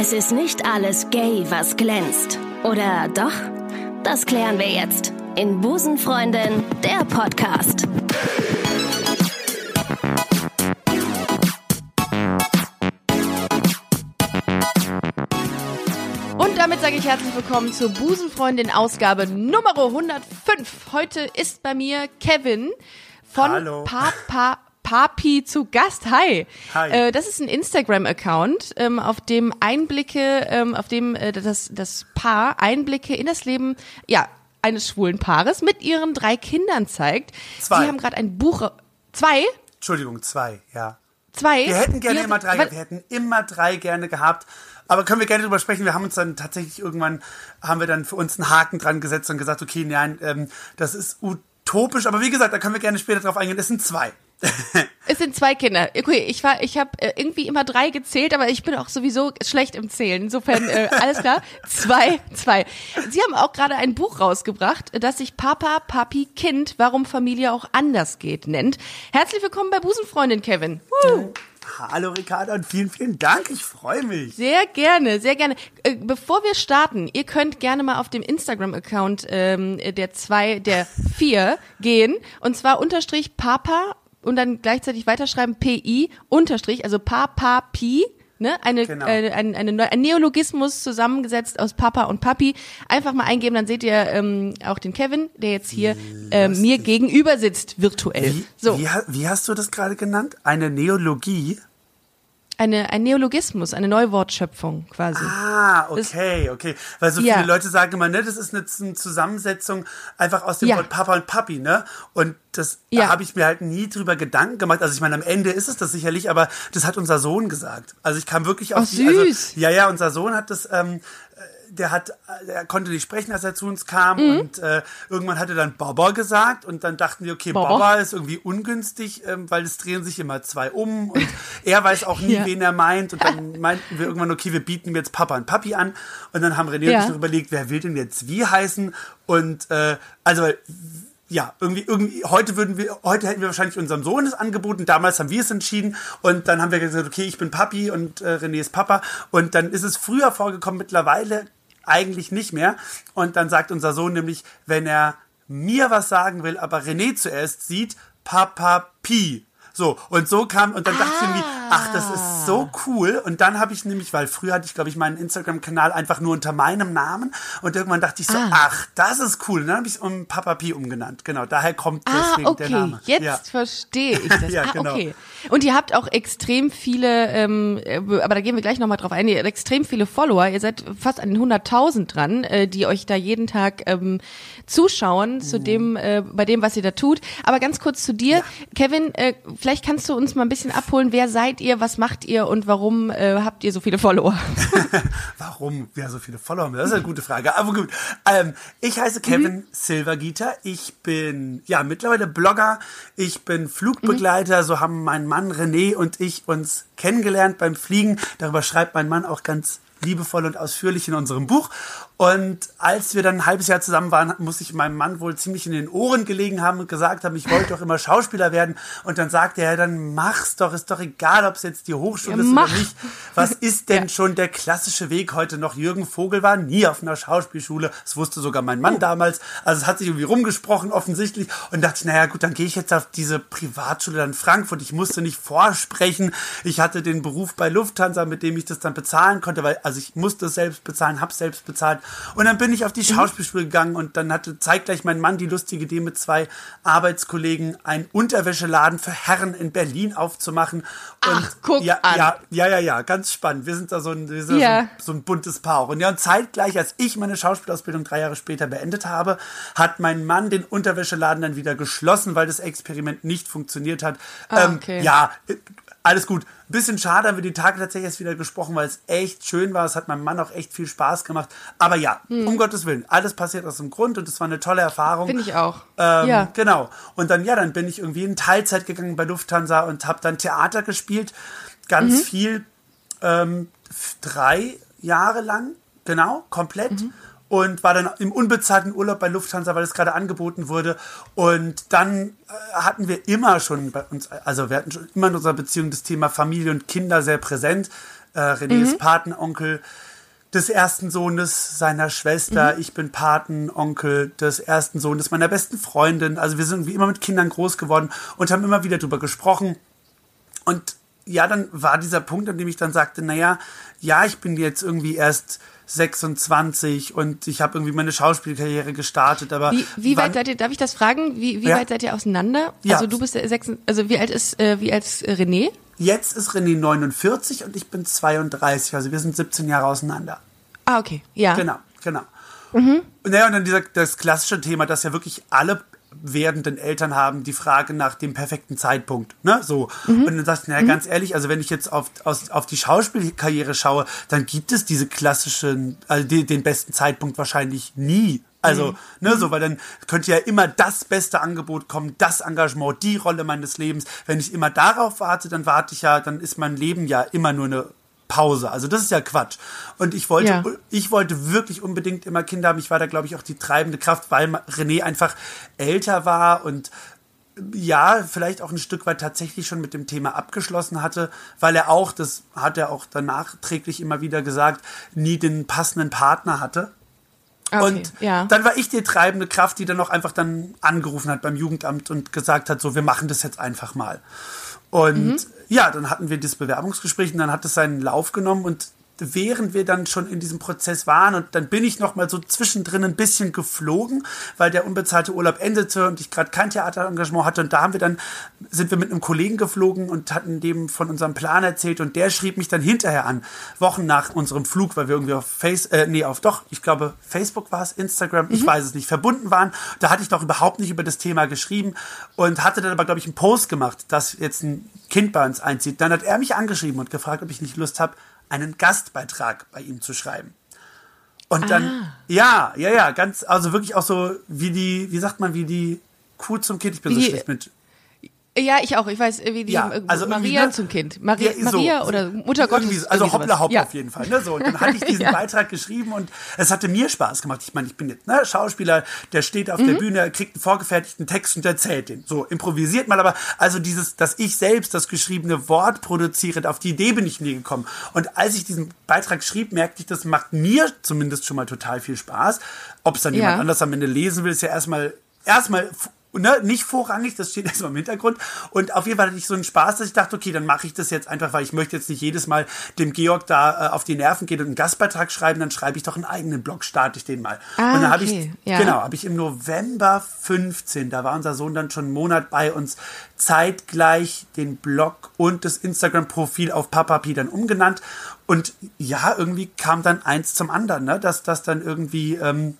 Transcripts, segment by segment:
Es ist nicht alles gay, was glänzt. Oder doch? Das klären wir jetzt in Busenfreundin, der Podcast. Und damit sage ich herzlich willkommen zur Busenfreundin Ausgabe Nummer 105. Heute ist bei mir Kevin von Hallo. Papa Papi zu Gast. Hi. Hi. Äh, das ist ein Instagram-Account, ähm, auf dem Einblicke, ähm, auf dem äh, das, das Paar Einblicke in das Leben, ja, eines schwulen Paares mit ihren drei Kindern zeigt. Zwei. Sie haben gerade ein Buch. Zwei? Entschuldigung, zwei, ja. Zwei? Wir hätten gerne Wie- immer drei, weil- wir hätten immer drei gerne gehabt. Aber können wir gerne drüber sprechen. Wir haben uns dann tatsächlich irgendwann, haben wir dann für uns einen Haken dran gesetzt und gesagt, okay, nein, ähm, das ist utopisch. Aber wie gesagt, da können wir gerne später drauf eingehen. Es sind zwei. Es sind zwei Kinder. Okay, ich war, ich habe äh, irgendwie immer drei gezählt, aber ich bin auch sowieso schlecht im Zählen. Insofern äh, alles klar. Zwei, zwei. Sie haben auch gerade ein Buch rausgebracht, das sich Papa, Papi, Kind, warum Familie auch anders geht nennt. Herzlich willkommen bei Busenfreundin Kevin. Woo. Hallo Ricardo und vielen, vielen Dank. Ich freue mich. Sehr gerne, sehr gerne. Äh, Bevor wir starten, ihr könnt gerne mal auf dem Instagram-Account ähm, der zwei, der vier gehen und zwar unterstrich Papa und dann gleichzeitig weiterschreiben PI unterstrich, also Papa Pi. Ne, eine, Genau. äh, ein, eine, Neu- ein Neologismus zusammengesetzt aus Papa und Papi. Einfach mal eingeben, dann seht ihr ähm, auch den Kevin, der jetzt hier äh, mir gegenüber sitzt, virtuell. Wie, so, wie, wie hast du das gerade genannt? Eine Neologie? Eine, ein Neologismus, eine Neuwortschöpfung quasi. Ah, okay, okay. Weil so Ja. viele Leute sagen immer, ne, das ist eine Z- Zusammensetzung einfach aus dem Ja. Wort Papa und Papi, ne? Und das Ja. da habe ich mir halt nie drüber Gedanken gemacht. Also ich meine, am Ende ist es das sicherlich, aber das hat unser Sohn gesagt. Also ich kam wirklich auf Ach, die, also, süß. ja, ja, unser Sohn hat das, ähm, der hat, er konnte nicht sprechen, als er zu uns kam Mhm. und äh, irgendwann hat er dann Baba gesagt und dann dachten wir, okay, Baba. Baba ist irgendwie ungünstig, ähm, weil es drehen sich immer zwei um und er weiß auch nie, Ja. wen er meint und dann meinten wir irgendwann, okay, wir bieten jetzt Papa und Papi an und dann haben René Ja. und ich noch überlegt, wer will denn jetzt wie heißen und äh, also ja, irgendwie, irgendwie, heute würden wir, heute hätten wir wahrscheinlich unserem Sohn es angeboten, damals haben wir es entschieden und dann haben wir gesagt, okay, ich bin Papi und äh, René ist Papa und dann ist es früher vorgekommen, mittlerweile eigentlich nicht mehr und dann sagt unser Sohn nämlich, wenn er mir was sagen will, aber René zuerst sieht, Papa Pi. So, und so kam, und dann dachte ich irgendwie, ach, das ist so cool. Und dann habe ich nämlich, weil früher hatte ich, glaube ich, meinen Instagram-Kanal einfach nur unter meinem Namen. Und irgendwann dachte ich so, Ah. ach, das ist cool. Und dann habe ich es um Papa Pi umgenannt. Genau, daher kommt Ah, deswegen okay, der Name. jetzt Ja. verstehe ich das. Ja, ah, genau. okay. Und ihr habt auch extrem viele, ähm, äh, aber da gehen wir gleich nochmal drauf ein, ihr habt extrem viele Follower, ihr seid fast an den 100.000 dran, äh, die euch da jeden Tag ähm, zuschauen Mhm. zu dem, äh, bei dem, was ihr da tut. Aber ganz kurz zu dir, Kevin, äh, vielleicht kannst du uns mal ein bisschen abholen, wer seid ihr, was macht ihr und warum äh, habt ihr so viele Follower? Warum wir so viele Follower haben, das ist eine gute Frage. Aber gut, ähm, ich heiße Kevin Silvergieter. Ich bin ja mittlerweile Blogger. Ich bin Flugbegleiter. So haben mein Mann René und ich uns kennengelernt beim Fliegen. Darüber schreibt mein Mann auch ganz liebevoll und ausführlich in unserem Buch. Und als wir dann ein halbes Jahr zusammen waren, muss ich meinem Mann wohl ziemlich in den Ohren gelegen haben und gesagt haben, ich wollte doch immer Schauspieler werden. Und dann sagte er, dann mach's doch, ist doch egal, ob es jetzt die Hochschule Ja, ist mach. oder nicht. Was ist denn schon der klassische Weg heute noch? Jürgen Vogel war nie auf einer Schauspielschule. Das wusste sogar mein Mann damals. Also es hat sich irgendwie rumgesprochen offensichtlich. Und dachte ich, naja gut, dann gehe ich jetzt auf diese Privatschule in Frankfurt. Ich musste nicht vorsprechen. Ich hatte den Beruf bei Lufthansa, mit dem ich das dann bezahlen konnte, weil also ich musste es selbst bezahlen, hab's selbst bezahlt. Und dann bin ich auf die Schauspielschule gegangen und dann hatte zeitgleich mein Mann die lustige Idee mit zwei Arbeitskollegen einen Unterwäscheladen für Herren in Berlin aufzumachen. Und Ach, guck ja, an. Ja, ja, ja, ja, ganz spannend. Wir sind da so ein, Ja. so, ein so ein buntes Paar. auch. Und ja, und zeitgleich, als ich meine Schauspielausbildung drei Jahre später beendet habe, hat mein Mann den Unterwäscheladen dann wieder geschlossen, weil das Experiment nicht funktioniert hat. Ah, ähm, okay. Ja, äh, alles gut. Bisschen schade, haben wir die Tage tatsächlich erst wieder gesprochen, weil es echt schön war. Es hat meinem Mann auch echt viel Spaß gemacht. Aber ja, Hm. um Gottes Willen, alles passiert aus dem Grund und es war eine tolle Erfahrung. Finde ich auch. Ähm, ja. Genau. Und dann, ja, dann bin ich irgendwie in Teilzeit gegangen bei Lufthansa und habe dann Theater gespielt. Ganz Mhm. viel. Ähm, drei Jahre lang, genau, komplett. Mhm. Und war dann im unbezahlten Urlaub bei Lufthansa, weil es gerade angeboten wurde. Und dann äh, hatten wir immer schon bei uns, also wir hatten schon immer in unserer Beziehung das Thema Familie und Kinder sehr präsent. Äh, René ist Patenonkel des ersten Sohnes seiner Schwester. Ich bin Patenonkel des ersten Sohnes meiner besten Freundin. Also wir sind wie immer mit Kindern groß geworden und haben immer wieder drüber gesprochen. Und ja, dann war dieser Punkt, an dem ich dann sagte, naja, ja, ich bin jetzt irgendwie erst 26 und ich habe irgendwie meine Schauspielkarriere gestartet, aber Wie, wie weit seid ihr, darf ich das fragen? Wie, wie Ja. weit seid ihr auseinander? Ja. Also du bist sechs, also wie alt ist, äh, wie alt ist äh, René? jetzt ist René 49 und ich bin 32, also wir sind 17 Jahre auseinander. Ah, okay. Ja. Genau, genau. Mhm. Naja, und dann dieser, das klassische Thema, dass ja wirklich alle werdenden Eltern haben, die Frage nach dem perfekten Zeitpunkt. Ne? So. Mhm. Und dann sagst du, naja, ganz ehrlich, also wenn ich jetzt auf, aus, auf die Schauspielkarriere schaue, dann gibt es diese klassischen, also die, den besten Zeitpunkt wahrscheinlich nie. Also, ne, Mhm. so, weil dann könnte ja immer das beste Angebot kommen, das Engagement, die Rolle meines Lebens. Wenn ich immer darauf warte, dann warte ich ja, dann ist mein Leben ja immer nur eine Pause. Also das ist ja Quatsch. Und ich wollte, Ja. ich wollte wirklich unbedingt immer Kinder haben. Ich war da, glaube ich, auch die treibende Kraft, weil René einfach älter war und ja, vielleicht auch ein Stück weit tatsächlich schon mit dem Thema abgeschlossen hatte, weil er auch, das hat er auch danach träglich immer wieder gesagt, nie den passenden Partner hatte. Okay. Und ja. dann war ich die treibende Kraft, die dann auch einfach dann angerufen hat beim Jugendamt und gesagt hat, so, wir machen das jetzt einfach mal. Und Mhm. Ja, dann hatten wir das Bewerbungsgespräch und dann hat es seinen Lauf genommen und während wir dann schon in diesem Prozess waren und dann bin ich noch mal so zwischendrin ein bisschen geflogen, weil der unbezahlte Urlaub endete und ich gerade kein Theaterengagement hatte und da haben wir dann sind wir mit einem Kollegen geflogen und hatten dem von unserem Plan erzählt und der schrieb mich dann hinterher an, Wochen nach unserem Flug, weil wir irgendwie auf Face äh, nee, auf doch, ich glaube Facebook war es, Instagram, ich weiß es nicht, verbunden waren. Da hatte ich noch überhaupt nicht über das Thema geschrieben und hatte dann aber glaube ich einen Post gemacht, dass jetzt ein Kind bei uns einzieht. Dann hat er mich angeschrieben und gefragt, ob ich nicht Lust habe, einen Gastbeitrag bei ihm zu schreiben. Und dann, ja, ja, ja, ganz, also wirklich auch so wie die, wie sagt man, wie die Kuh zum Kind. Ich bin Wie so schlecht mit. Ja, ich auch. Ich weiß, wie die Ja, äh, also Maria ne? zum Kind. Maria, Ja, so. Maria oder Mutter Gottes. Also irgendwie hoppla hopp ja. auf jeden Fall. Ne? So, und dann hatte ich diesen. Beitrag geschrieben und es hatte mir Spaß gemacht. Ich meine, ich bin jetzt ne, Schauspieler, der steht auf der Mhm. Bühne, kriegt einen vorgefertigten Text und erzählt den. So, improvisiert mal, aber also dieses, dass ich selbst das geschriebene Wort produziere, auf die Idee bin ich nie gekommen. Und als ich diesen Beitrag schrieb, merkte ich, das macht mir zumindest schon mal total viel Spaß. Ob es dann jemand anders am Ende lesen will, ist ja erstmal erstmal ne, nicht vorrangig, das steht erstmal im Hintergrund. Und auf jeden Fall hatte ich so einen Spaß, dass ich dachte, okay, dann mache ich das jetzt einfach, weil ich möchte jetzt nicht jedes Mal dem Georg da äh, auf die Nerven gehen und einen Gastbeitrag schreiben, dann schreibe ich doch einen eigenen Blog, starte ich den mal. Ah, und dann habe okay, ich, ja. genau, habe ich im November 15, da war unser Sohn dann schon einen Monat bei uns, zeitgleich den Blog und das Instagram-Profil auf Papapi dann umgenannt. Und ja, irgendwie kam dann eins zum anderen, ne? dass das dann irgendwie ähm,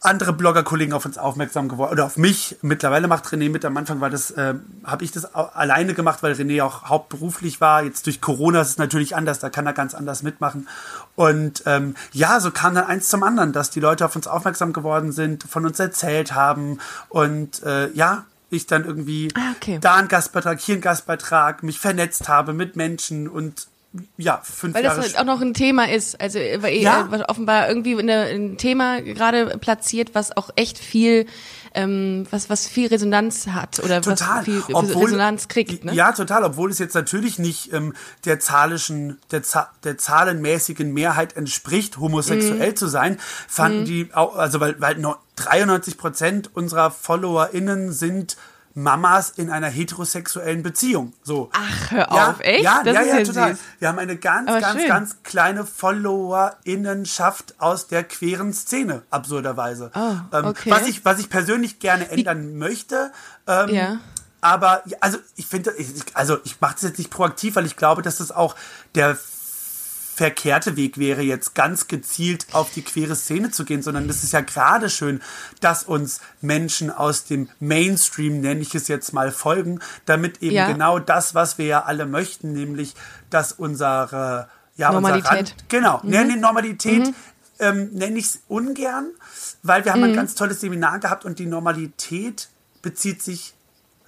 andere Blogger-Kollegen auf uns aufmerksam geworden oder auf mich. Mittlerweile macht René mit. Am Anfang war das, äh, habe ich das alleine gemacht, weil René auch hauptberuflich war. Jetzt durch Corona ist es natürlich anders, da kann er ganz anders mitmachen. Und ähm, ja, so kam dann eins zum anderen, dass die Leute auf uns aufmerksam geworden sind, von uns erzählt haben und äh, ja, ich dann irgendwie Ah, okay. da einen Gastbeitrag, hier einen Gastbeitrag, mich vernetzt habe mit Menschen und ja, fünf Weil Jahre das halt auch noch ein Thema ist. Also äh, weil Ja. äh, offenbar irgendwie eine, ein Thema gerade platziert, was auch echt viel, ähm, was, was viel Resonanz hat oder Total. was viel Obwohl- Resonanz kriegt. Ne? Ja, total. Obwohl es jetzt natürlich nicht ähm, der zahlischen, der, der zahlenmäßigen Mehrheit entspricht, homosexuell zu sein, fanden die auch, also weil, weil nur 93 Prozent unserer FollowerInnen sind Mamas in einer heterosexuellen Beziehung. So. Ach, hör ja, auf, echt? Ja, Das ja, ist ja, total. süß. Wir haben eine ganz, Aber ganz, schön. ganz kleine FollowerInnenschaft aus der queeren Szene, absurderweise. Oh, ähm, okay. was, ich, was ich persönlich gerne ändern möchte, ähm, Ja. aber also ich finde, also ich mache das jetzt nicht proaktiv, weil ich glaube, dass das auch der verkehrte Weg wäre, jetzt ganz gezielt auf die queere Szene zu gehen, sondern es ist ja gerade schön, dass uns Menschen aus dem Mainstream, nenne ich es jetzt mal, folgen, damit eben Ja. genau das, was wir ja alle möchten, nämlich, dass unsere ja, Normalität. Unser Rand, genau, mhm. nee, Normalität ähm, nenne ich es ungern, weil wir haben ein ganz tolles Seminar gehabt und die Normalität bezieht sich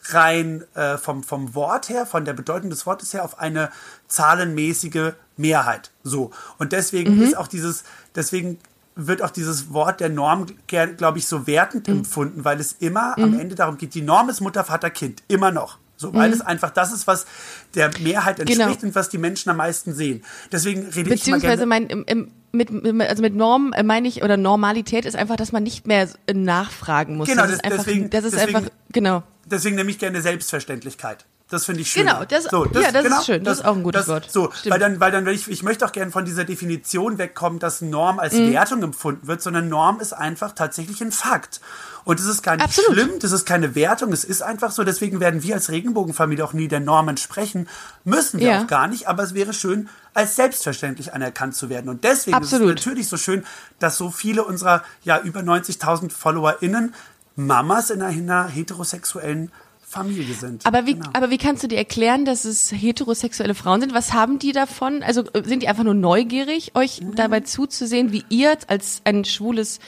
rein äh, vom, vom Wort her, von der Bedeutung des Wortes her auf eine zahlenmäßige Mehrheit. So. Und deswegen ist auch dieses, deswegen wird auch dieses Wort der Norm, glaube ich, so wertend empfunden, weil es immer am Ende darum geht, die Norm ist Mutter, Vater, Kind. Immer noch. So, weil es einfach das ist, was der Mehrheit Genau. entspricht und was die Menschen am meisten sehen. Deswegen rede ich gerne. mein, im, im, mit, also mit Norm äh, meine ich, oder Normalität ist einfach, dass man nicht mehr äh, nachfragen muss. Genau, das ist das- einfach, deswegen- das ist deswegen- einfach, genau. Deswegen nehme ich gerne Selbstverständlichkeit. Das finde ich schön. Genau, das- ja, das ist schön. Das ist auch ein gutes Wort. So, Stimmt. weil dann, weil dann, ich, ich möchte auch gerne von dieser Definition wegkommen, dass Norm als Mhm. Wertung empfunden wird, sondern Norm ist einfach tatsächlich ein Fakt. Und es ist gar nicht Absolut. schlimm, das ist keine Wertung, es ist einfach so. Deswegen werden wir als Regenbogenfamilie auch nie der Norm entsprechen. Müssen wir Ja. auch gar nicht, aber es wäre schön, als selbstverständlich anerkannt zu werden. Und deswegen Absolut. ist es natürlich so schön, dass so viele unserer ja über 90.000 FollowerInnen Mamas in einer heterosexuellen Familie sind. Aber wie, Genau. aber wie kannst du dir erklären, dass es heterosexuelle Frauen sind? Was haben die davon? Also äh, sind die einfach nur neugierig, euch Mhm. dabei zuzusehen, wie ihr als ein schwules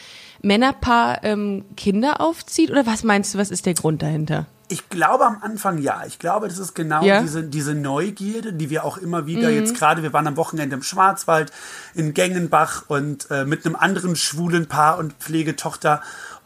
Männerpaar ähm, Kinder aufzieht? Oder was meinst du, was ist der Grund dahinter? Ich glaube am Anfang ja. Ich glaube, das ist genau Ja? diese, diese Neugierde, die wir auch immer wieder Mhm. jetzt gerade, wir waren am Wochenende im Schwarzwald, in Gengenbach und äh, mit einem anderen schwulen Paar und Pflegetochter.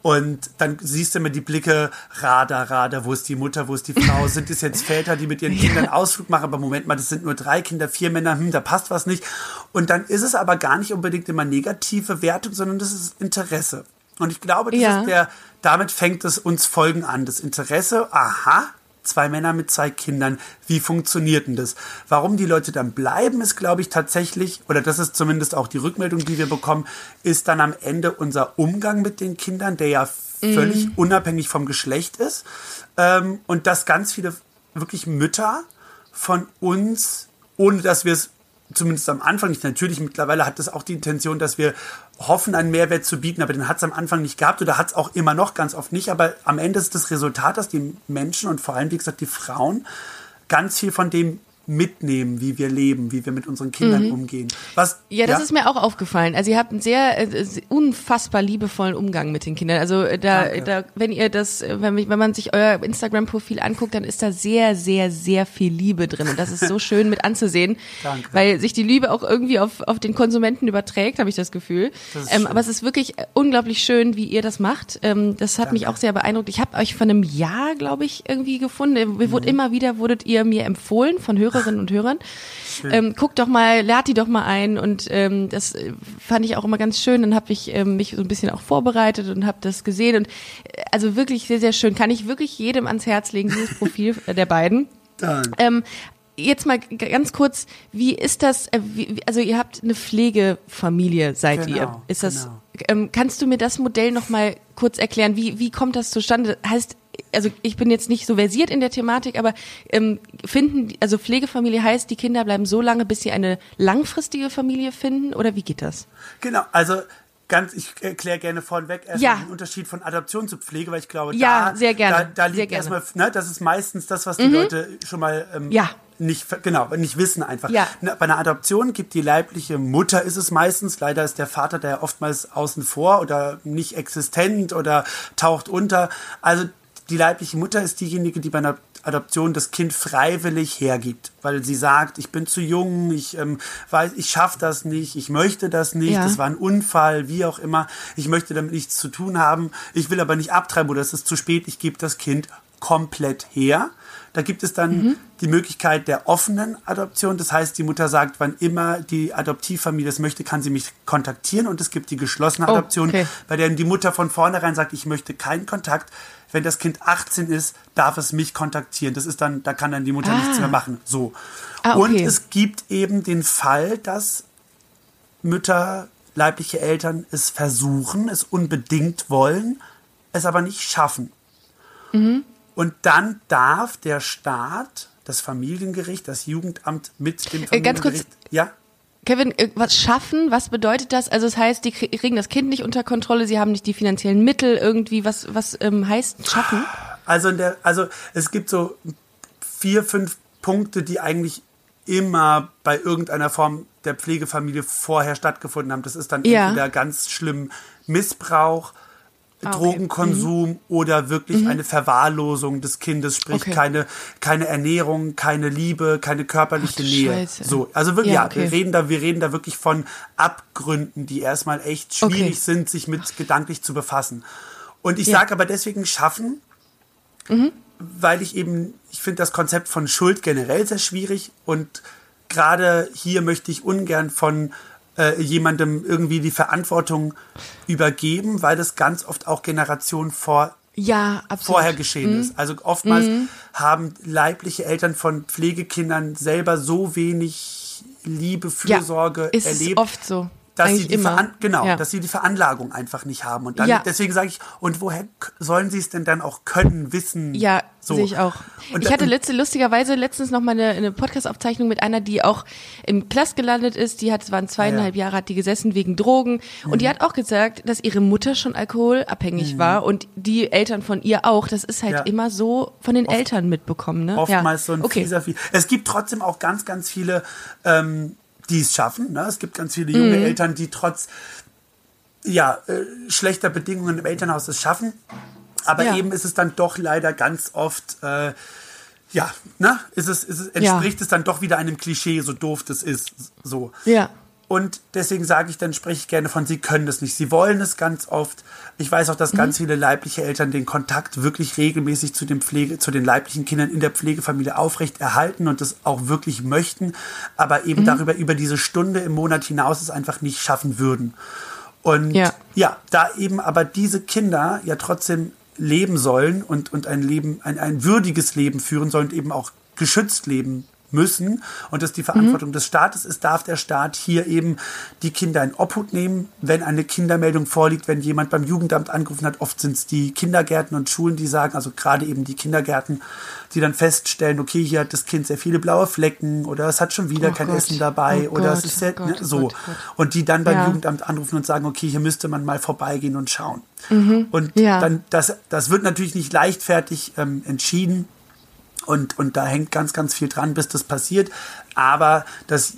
Und dann siehst du immer die Blicke, Radar, Radar, wo ist die Mutter, wo ist die Frau? Sind es jetzt Väter, die mit ihren Kindern Ausflug machen? Aber Moment mal, das sind nur drei Kinder, vier Männer, hm, da passt was nicht. Und dann ist es aber gar nicht unbedingt immer negative Wertung, sondern das ist Interesse. Und ich glaube, das Ja. ist der, damit fängt es uns Folgen an. Das Interesse, aha, zwei Männer mit zwei Kindern, wie funktioniert denn das? Warum die Leute dann bleiben, ist, glaube ich, tatsächlich, oder das ist zumindest auch die Rückmeldung, die wir bekommen, ist dann am Ende unser Umgang mit den Kindern, der ja völlig unabhängig vom Geschlecht ist. Ähm, und dass ganz viele wirklich Mütter von uns, ohne dass wir es zumindest am Anfang nicht, natürlich mittlerweile hat das auch die Intention, dass wir hoffen, einen Mehrwert zu bieten, aber den hat es am Anfang nicht gehabt oder hat es auch immer noch ganz oft nicht. Aber am Ende ist das Resultat, dass die Menschen und vor allem, wie gesagt, die Frauen ganz viel von dem mitnehmen, wie wir leben, wie wir mit unseren Kindern umgehen. Was, Mhm. Ja, das ist mir auch aufgefallen. Also ihr habt einen sehr äh, unfassbar liebevollen Umgang mit den Kindern. Also äh, da, Danke. da wenn ihr das, äh, wenn, mich- wenn man sich euer Instagram-Profil anguckt, dann ist da sehr, sehr, sehr viel Liebe drin. Und das ist so schön mit anzusehen, Danke. weil sich die Liebe auch irgendwie auf, auf den Konsumenten überträgt, habe ich das Gefühl. Das ähm, aber es ist wirklich äh, unglaublich schön, wie ihr das macht. Ähm, das hat mich Danke. auch sehr beeindruckt. Ich habe euch vor einem Jahr, glaube ich, irgendwie gefunden. Wir Mhm. wurden immer wieder wurdet ihr mir empfohlen von Hörerinnen und Hörern. Ähm, guck doch mal, lad die doch mal ein und ähm, das äh, fand ich auch immer ganz schön. Dann habe ich ähm, mich so ein bisschen auch vorbereitet und habe das gesehen und äh, also wirklich sehr sehr schön. Kann ich wirklich jedem ans Herz legen dieses Profil äh, der beiden. Danke. Ähm, jetzt mal ganz kurz, wie ist das? Äh, also ihr habt eine Pflegefamilie, seid Genau, ihr? Ist das? genau. Ähm, kannst du mir das Modell noch mal kurz erklären? Wie wie kommt das zustande? Heißt also ich bin jetzt nicht so versiert in der Thematik, aber ähm, finden also Pflegefamilie heißt, die Kinder bleiben so lange, bis sie eine langfristige Familie finden oder wie geht das? Genau, also ganz, ich erkläre gerne vorweg erstmal Ja. den Unterschied von Adoption zu Pflege, weil ich glaube, Ja, da, sehr gerne, da, da sehr liegt gerne. Mhm. erstmal, ne, das ist meistens das, was die Leute schon mal ähm, Ja. nicht, genau, nicht wissen einfach. Ja. Na, Bei einer Adoption gibt die leibliche Mutter ist es meistens, leider ist der Vater der oftmals außen vor oder nicht existent oder taucht unter. Also die leibliche Mutter ist diejenige, die bei einer Adoption das Kind freiwillig hergibt, weil sie sagt, ich bin zu jung, ich ähm, weiß, ich schaffe das nicht, ich möchte das nicht, Ja. das war ein Unfall, wie auch immer, ich möchte damit nichts zu tun haben, ich will aber nicht abtreiben oder es ist zu spät, ich gebe das Kind komplett her. Da gibt es dann Mhm. die Möglichkeit der offenen Adoption. Das heißt, die Mutter sagt, wann immer die Adoptivfamilie das möchte, kann sie mich kontaktieren. Und es gibt die geschlossene Oh, Adoption, okay. bei der die Mutter von vornherein sagt, ich möchte keinen Kontakt. Wenn das Kind 18 ist, darf es mich kontaktieren. Das ist dann, da kann dann die Mutter Ah. nichts mehr machen. So. Ah, okay. Und es gibt eben den Fall, dass Mütter, leibliche Eltern es versuchen, es unbedingt wollen, es aber nicht schaffen. Mhm. Und dann darf der Staat, das Familiengericht, das Jugendamt mit dem Äh, ganz kurz. Familiengericht, ja, Kevin, äh, was schaffen? Was bedeutet das? Also es heißt, die krie- kriegen das Kind nicht unter Kontrolle, sie haben nicht die finanziellen Mittel irgendwie. Was was ähm, heißt schaffen? Also, in der, also es gibt so vier, fünf Punkte, die eigentlich immer bei irgendeiner Form der Pflegefamilie vorher stattgefunden haben. Das ist dann Ja. entweder ganz schlimm Missbrauch, okay. Drogenkonsum oder wirklich eine Verwahrlosung des Kindes, sprich Okay. keine, keine Ernährung, keine Liebe, keine körperliche Ach Nähe. Scheiße. So, also wirklich, Ja, ja, okay. wir reden da, wir reden da wirklich von Abgründen, die erstmal echt schwierig sind, sich mit gedanklich zu befassen. Und ich Ja. sage aber deswegen schaffen, weil ich eben, ich finde das Konzept von Schuld generell sehr schwierig und gerade hier möchte ich ungern von äh, jemandem irgendwie die Verantwortung übergeben, weil das ganz oft auch Generationen vor ja, vorher geschehen mhm. ist. Also oftmals mhm. haben leibliche Eltern von Pflegekindern selber so wenig Liebe, Fürsorge ja, ist erlebt. oft so dass sie die immer. genau, ja. dass sie die Veranlagung einfach nicht haben und dann Ja. deswegen sage ich und woher sollen sie es denn dann auch können, wissen? Ja, so. sehe ich auch. Und ich hatte letzte, lustigerweise letztens noch mal eine, eine Podcast-Aufzeichnung mit einer, die auch im Knast gelandet ist. Die hat, es waren zweieinhalb Jahre, hat die gesessen wegen Drogen. Und Mhm. die hat auch gesagt, dass ihre Mutter schon alkoholabhängig war und die Eltern von ihr auch. Das ist halt Ja. immer so von den Eltern mitbekommen, ne? oftmals ja. so ein okay. fieser Vie- Es gibt trotzdem auch ganz, ganz viele, ähm, die es schaffen. Ne? Es gibt ganz viele Mhm. junge Eltern, die trotz ja, äh, schlechter Bedingungen im Elternhaus es schaffen. Aber Ja. eben ist es dann doch leider ganz oft, äh, ja, ne? ist es, ist es, entspricht es dann doch wieder einem Klischee, so doof das ist. So. Ja. Und deswegen sage ich, dann spreche ich gerne von, sie können das nicht. Sie wollen es ganz oft. Ich weiß auch, dass Mhm. ganz viele leibliche Eltern den Kontakt wirklich regelmäßig zu den Pflege, zu den leiblichen Kindern in der Pflegefamilie aufrecht erhalten und das auch wirklich möchten, aber eben Mhm. darüber, über diese Stunde im Monat hinaus es einfach nicht schaffen würden. Und Ja. ja, da eben aber diese Kinder ja trotzdem leben sollen und, und ein Leben, ein, ein würdiges Leben führen sollen und eben auch geschützt leben müssen und das die Verantwortung des Staates ist, darf der Staat hier eben die Kinder in Obhut nehmen, wenn eine Kindermeldung vorliegt, wenn jemand beim Jugendamt angerufen hat. Oft sind es die Kindergärten und Schulen, die sagen, also gerade eben die Kindergärten, die dann feststellen, okay, hier hat das Kind sehr viele blaue Flecken oder es hat schon wieder Oh kein Gott. Essen dabei Oh oder Gott, es ist sehr, oh ne, so. Oh. Und die dann beim Ja. Jugendamt anrufen und sagen, okay, hier müsste man mal vorbeigehen und schauen. Und Ja. dann, das, das wird natürlich nicht leichtfertig ähm, entschieden. Und, und da hängt ganz, ganz viel dran, bis das passiert. Aber das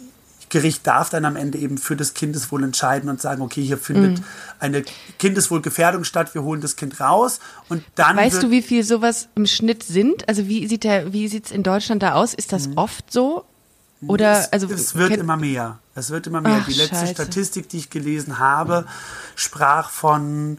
Gericht darf dann am Ende eben für das Kindeswohl entscheiden und sagen, okay, hier findet Mhm. eine Kindeswohlgefährdung statt, wir holen das Kind raus. Und dann Weißt du, wie viel sowas im Schnitt sind? Also wie sieht der, wie sieht's in Deutschland da aus? Ist das oft so? Oder es, also es wird immer mehr. Es wird immer mehr. Ach, die letzte Scheiße. Statistik, die ich gelesen habe, sprach von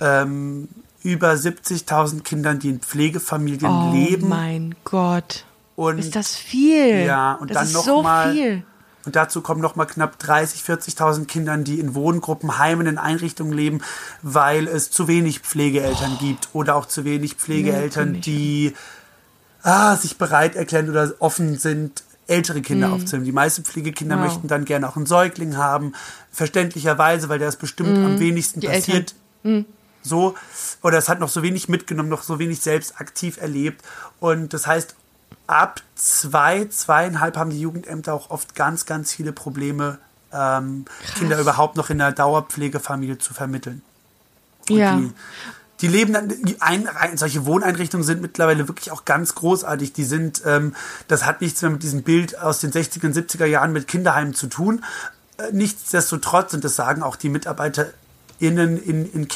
ähm, über 70.000 Kindern, die in Pflegefamilien oh leben. mein Gott. Und ist das viel? Ja, und das dann ist noch so mal, viel. Und dazu kommen noch mal knapp 30, 40.000 Kindern, die in Wohngruppen, Heimen, in Einrichtungen leben, weil es zu wenig Pflegeeltern gibt oder auch zu wenig Pflegeeltern, Nee, die ah, sich bereit erklären oder offen sind, ältere Kinder aufzunehmen. Die meisten Pflegekinder Mhm. Wow. möchten dann gerne auch einen Säugling haben, verständlicherweise, weil der es bestimmt am wenigsten Mhm. Die passiert. Mhm. So, oder es hat noch so wenig mitgenommen, noch so wenig selbst aktiv erlebt. Und das heißt, ab zwei, zweieinhalb haben die Jugendämter auch oft ganz, ganz viele Probleme, ähm, Kinder überhaupt noch in der Dauerpflegefamilie zu vermitteln. Und Ja. Die, die leben dann, die ein, solche Wohneinrichtungen sind mittlerweile wirklich auch ganz großartig. Die sind, ähm, das hat nichts mehr mit diesem Bild aus den 60er und 70er Jahren mit Kinderheimen zu tun. Äh, nichtsdestotrotz, und das sagen auch die MitarbeiterInnen in, in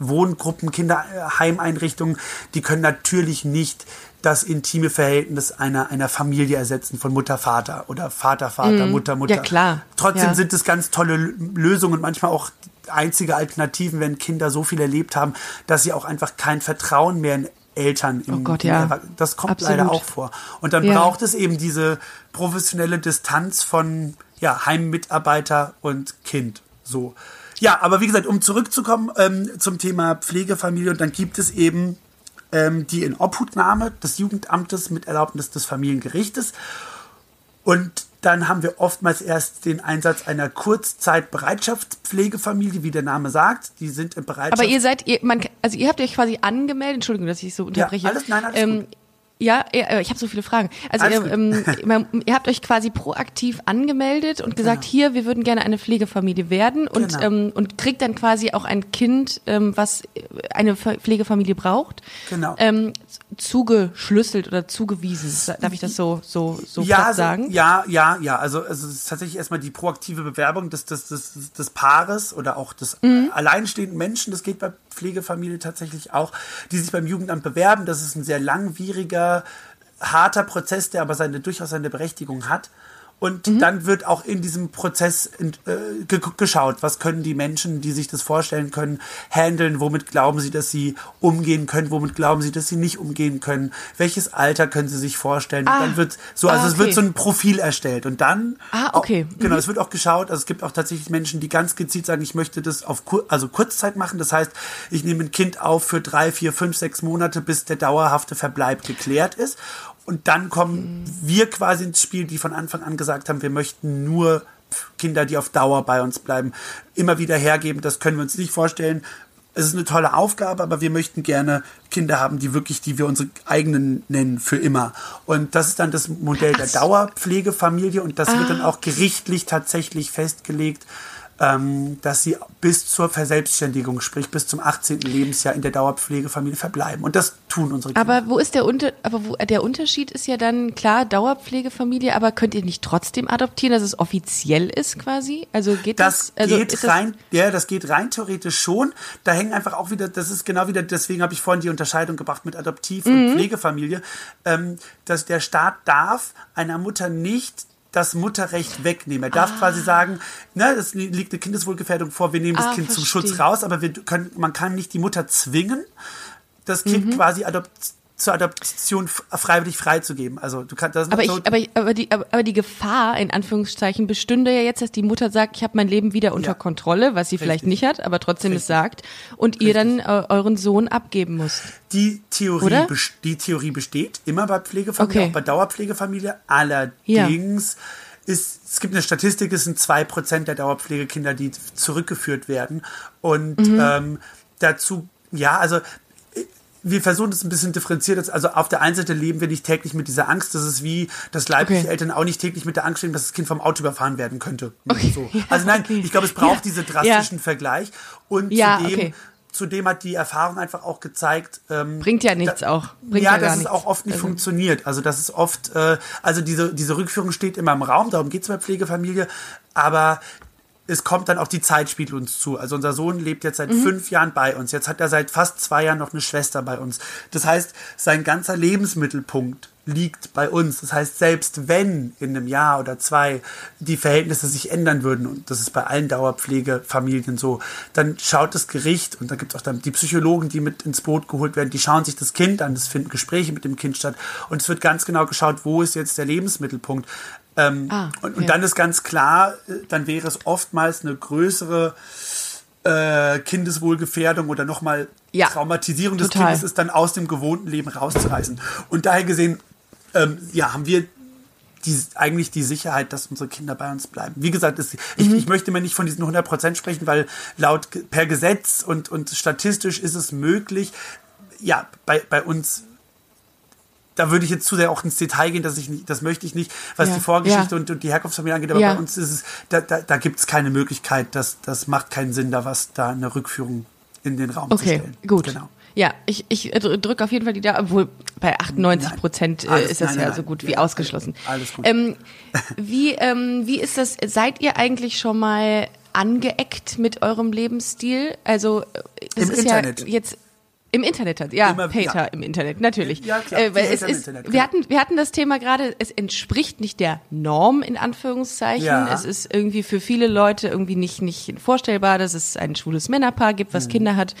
Kinderwohngruppen, Kinderheimeinrichtungen, die können natürlich nicht das intime Verhältnis einer, einer Familie ersetzen von Mutter, Vater oder Vater, Vater, Mutter, Mutter. Ja, klar. Trotzdem Ja. sind es ganz tolle Lösungen und manchmal auch einzige Alternativen, wenn Kinder so viel erlebt haben, dass sie auch einfach kein Vertrauen mehr in Eltern in, Oh Gott, ja. Das kommt Absolut. leider auch vor. Und dann Ja. braucht es eben diese professionelle Distanz von ja, Heimmitarbeiter und Kind. So. Ja, aber wie gesagt, um zurückzukommen ähm, zum Thema Pflegefamilie, und dann gibt es eben ähm, die Inobhutnahme des Jugendamtes mit Erlaubnis des Familiengerichtes. Und dann haben wir oftmals erst den Einsatz einer Kurzzeitbereitschaftspflegefamilie, wie der Name sagt. Die sind im Bereitschaft. Aber ihr seid, ihr, man, also ihr habt euch quasi angemeldet, Entschuldigung, dass ich so unterbreche. alles- nein, alles ähm, gut. Ja, äh, ich habe so viele Fragen. Also ihr, ähm, man, ihr habt euch quasi proaktiv angemeldet und gesagt, hier, wir würden gerne eine Pflegefamilie werden und, Genau. ähm, und kriegt dann quasi auch ein Kind, ähm, was eine Pf- Pflegefamilie braucht, Genau. ähm, zugeschlüsselt oder zugewiesen. Darf ich das so, so, so ja, so- sagen? Ja, ja, ja. Also, also es ist tatsächlich erstmal die proaktive Bewerbung des, des, des, des Paares oder auch des Mhm. alleinstehenden Menschen. Das geht bei Pflegefamilie tatsächlich auch, die sich beim Jugendamt bewerben. Das ist ein sehr langwieriger, harter Prozess, der aber seine durchaus seine Berechtigung hat. Und mhm. dann wird auch in diesem Prozess äh, ge geschaut, was können die Menschen, die sich das vorstellen können, handeln, womit glauben sie, dass sie umgehen können, womit glauben sie, dass sie nicht umgehen können, welches Alter können sie sich vorstellen. Ah. Und dann wird so, also ah, okay. es wird so ein Profil erstellt. Und dann, ah, okay. Auch, genau, mhm. es wird auch geschaut, also es gibt auch tatsächlich Menschen, die ganz gezielt sagen, ich möchte das auf Kur also Kurzzeit machen. Das heißt, ich nehme ein Kind auf für drei, vier, fünf, sechs Monate, bis der dauerhafte Verbleib geklärt ist. Und dann kommen mhm. wir quasi ins Spiel, die von Anfang an gesagt haben, wir möchten nur Kinder, die auf Dauer bei uns bleiben, immer wieder hergeben. Das können wir uns nicht vorstellen. Es ist eine tolle Aufgabe, aber wir möchten gerne Kinder haben, die wirklich, die wir unsere eigenen nennen, für immer. Und das ist dann das Modell der Dauerpflegefamilie und das ah. wird dann ah. auch gerichtlich tatsächlich festgelegt ähm, dass sie bis zur Verselbstständigung, sprich bis zum 18. Lebensjahr in der Dauerpflegefamilie verbleiben. Und das tun unsere Kinder. Aber wo ist der Unter aber wo, der Unterschied ist ja dann klar Dauerpflegefamilie, aber könnt ihr nicht trotzdem adoptieren, dass es offiziell ist quasi? Also geht das? Das also geht rein, das ja, das geht rein theoretisch schon. Da hängen einfach auch wieder, das ist genau wieder, deswegen habe ich vorhin die Unterscheidung gebracht mit Adoptiv- und mhm. Pflegefamilie, ähm, dass der Staat darf einer Mutter nicht das Mutterrecht wegnehmen. Er darf ah. quasi sagen, ne, es liegt eine Kindeswohlgefährdung vor, wir nehmen das ah, Kind verstehe. zum Schutz raus, aber wir können, man kann nicht die Mutter zwingen, das Kind mhm. quasi adopt, zur Adoption freiwillig freizugeben. Also du kannst das aber, ich, aber, ich, aber, die, aber, aber die Gefahr in Anführungszeichen bestünde ja jetzt, dass die Mutter sagt, ich habe mein Leben wieder unter ja. Kontrolle, was sie Richtig. vielleicht nicht hat, aber trotzdem Richtig. es sagt, und Richtig. ihr dann äh, euren Sohn abgeben müsst. Die Theorie, die Theorie besteht immer bei Pflegefamilie, okay. auch bei Dauerpflegefamilie. Allerdings ja. ist es gibt eine Statistik, es sind zwei Prozent der Dauerpflegekinder, die zurückgeführt werden. Und mhm. ähm, dazu ja, also wir versuchen das ein bisschen differenziert. Also auf der einen Seite leben wir nicht täglich mit dieser Angst. Das ist wie, dass leibliche okay. Eltern auch nicht täglich mit der Angst leben, dass das Kind vom Auto überfahren werden könnte. Okay. So. Also nein, okay. ich glaube, es braucht ja. diesen drastischen ja. Vergleich. Und ja, zudem, zudem hat die Erfahrung einfach auch gezeigt. Ähm, Bringt ja nichts da, auch. Bringt ja, dass es auch oft nicht also. funktioniert. Also das ist oft, äh, also diese, diese Rückführung steht immer im Raum, darum geht es bei Pflegefamilie. Aber es kommt dann auch die Zeit spielt uns zu. Also unser Sohn lebt jetzt seit mhm. fünf Jahren bei uns. Jetzt hat er seit fast zwei Jahren noch eine Schwester bei uns. Das heißt, sein ganzer Lebensmittelpunkt liegt bei uns. Das heißt, selbst wenn in einem Jahr oder zwei die Verhältnisse sich ändern würden, und das ist bei allen Dauerpflegefamilien so, dann schaut das Gericht und da gibt es auch dann die Psychologen, die mit ins Boot geholt werden, die schauen sich das Kind an, es finden Gespräche mit dem Kind statt und es wird ganz genau geschaut, wo ist jetzt der Lebensmittelpunkt. Ähm, ah, und, und, dann ist ganz klar, äh, dann wäre es oftmals eine größere äh, Kindeswohlgefährdung oder nochmal ja, Traumatisierung des total. Kindes ist dann aus dem gewohnten Leben rauszureißen. Und daher gesehen, ähm, ja, haben wir die, eigentlich die Sicherheit, dass unsere Kinder bei uns bleiben. Wie gesagt, ist, ich, mhm. ich möchte mir nicht von diesen 100 Prozent sprechen, weil laut per Gesetz und, und statistisch ist es möglich, ja, bei, bei uns da würde ich jetzt zu sehr auch ins Detail gehen, dass ich nicht, das möchte ich nicht, was ja, die Vorgeschichte ja. und, und, die Herkunftsfamilie angeht, aber ja. bei uns ist es, da, da, da gibt es keine Möglichkeit, das, das macht keinen Sinn, da was, da eine Rückführung in den Raum okay, zu stellen. Okay, gut. Genau. Ja, ich, ich drücke auf jeden Fall die da, obwohl bei 98 Prozent äh, ist das nein, ja nein, so gut wie ausgeschlossen. Alles gut. Ähm, wie, ähm, wie ist das, seid ihr eigentlich schon mal angeeckt mit eurem Lebensstil? Also, das Im ist Internet. ja jetzt im Internet, ja, Immer, Hater ja. im Internet, natürlich. Ja, klar, äh, weil es ist, Internet, wir, genau. hatten, wir hatten das Thema gerade, es entspricht nicht der Norm, in Anführungszeichen. Ja. Es ist irgendwie für viele Leute irgendwie nicht, nicht vorstellbar, dass es ein schwules Männerpaar gibt, was mhm. Kinder hat,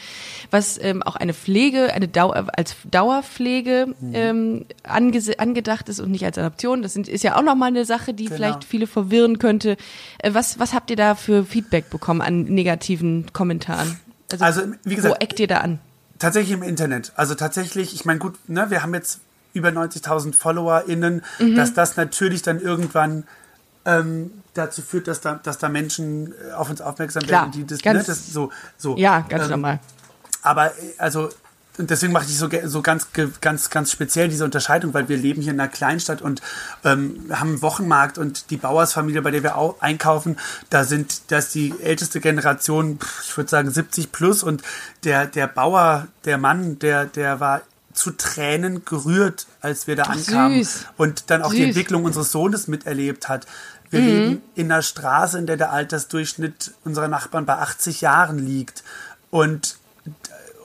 was ähm, auch eine Pflege, eine Dauer, als Dauerpflege mhm. ähm, ange, angedacht ist und nicht als Adoption. Das sind, ist ja auch nochmal eine Sache, die genau. vielleicht viele verwirren könnte. Äh, was, was habt ihr da für Feedback bekommen an negativen Kommentaren? Also, also wie gesagt, wo eckt ihr da an? Tatsächlich im Internet. Also tatsächlich, ich meine, gut, ne, wir haben jetzt über 90.000 FollowerInnen, mhm. dass das natürlich dann irgendwann ähm, dazu führt, dass da, dass da Menschen äh, auf uns aufmerksam Klar, werden, die das, ganz, ne, das so, so. Ja, ganz ähm, normal. Aber äh, also und deswegen mache ich so, so ganz, ganz, ganz speziell diese Unterscheidung, weil wir leben hier in einer Kleinstadt und ähm, haben einen Wochenmarkt und die Bauersfamilie, bei der wir auch einkaufen, da sind, das die älteste Generation, ich würde sagen 70 plus und der, der Bauer, der Mann, der, der war zu Tränen gerührt, als wir da Ach, ankamen süß. und dann auch süß. die Entwicklung unseres Sohnes miterlebt hat. Wir mhm. leben in einer Straße, in der der Altersdurchschnitt unserer Nachbarn bei 80 Jahren liegt. Und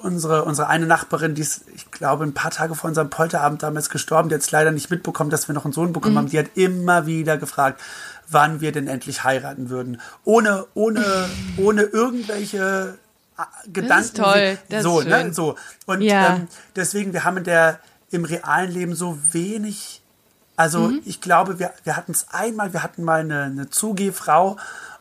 unsere, unsere eine Nachbarin, die ist, ich glaube, ein paar Tage vor unserem Polterabend damals gestorben, die hat es leider nicht mitbekommen, dass wir noch einen Sohn bekommen mhm. haben. Die hat immer wieder gefragt, wann wir denn endlich heiraten würden. Ohne, ohne, ohne irgendwelche äh, Gedanken. Das ist toll. Das so, ist ne? So. Und ja. ähm, deswegen, wir haben in der, im realen Leben so wenig. Also mhm. ich glaube, wir, wir hatten es einmal, wir hatten mal eine, eine Zugehfrau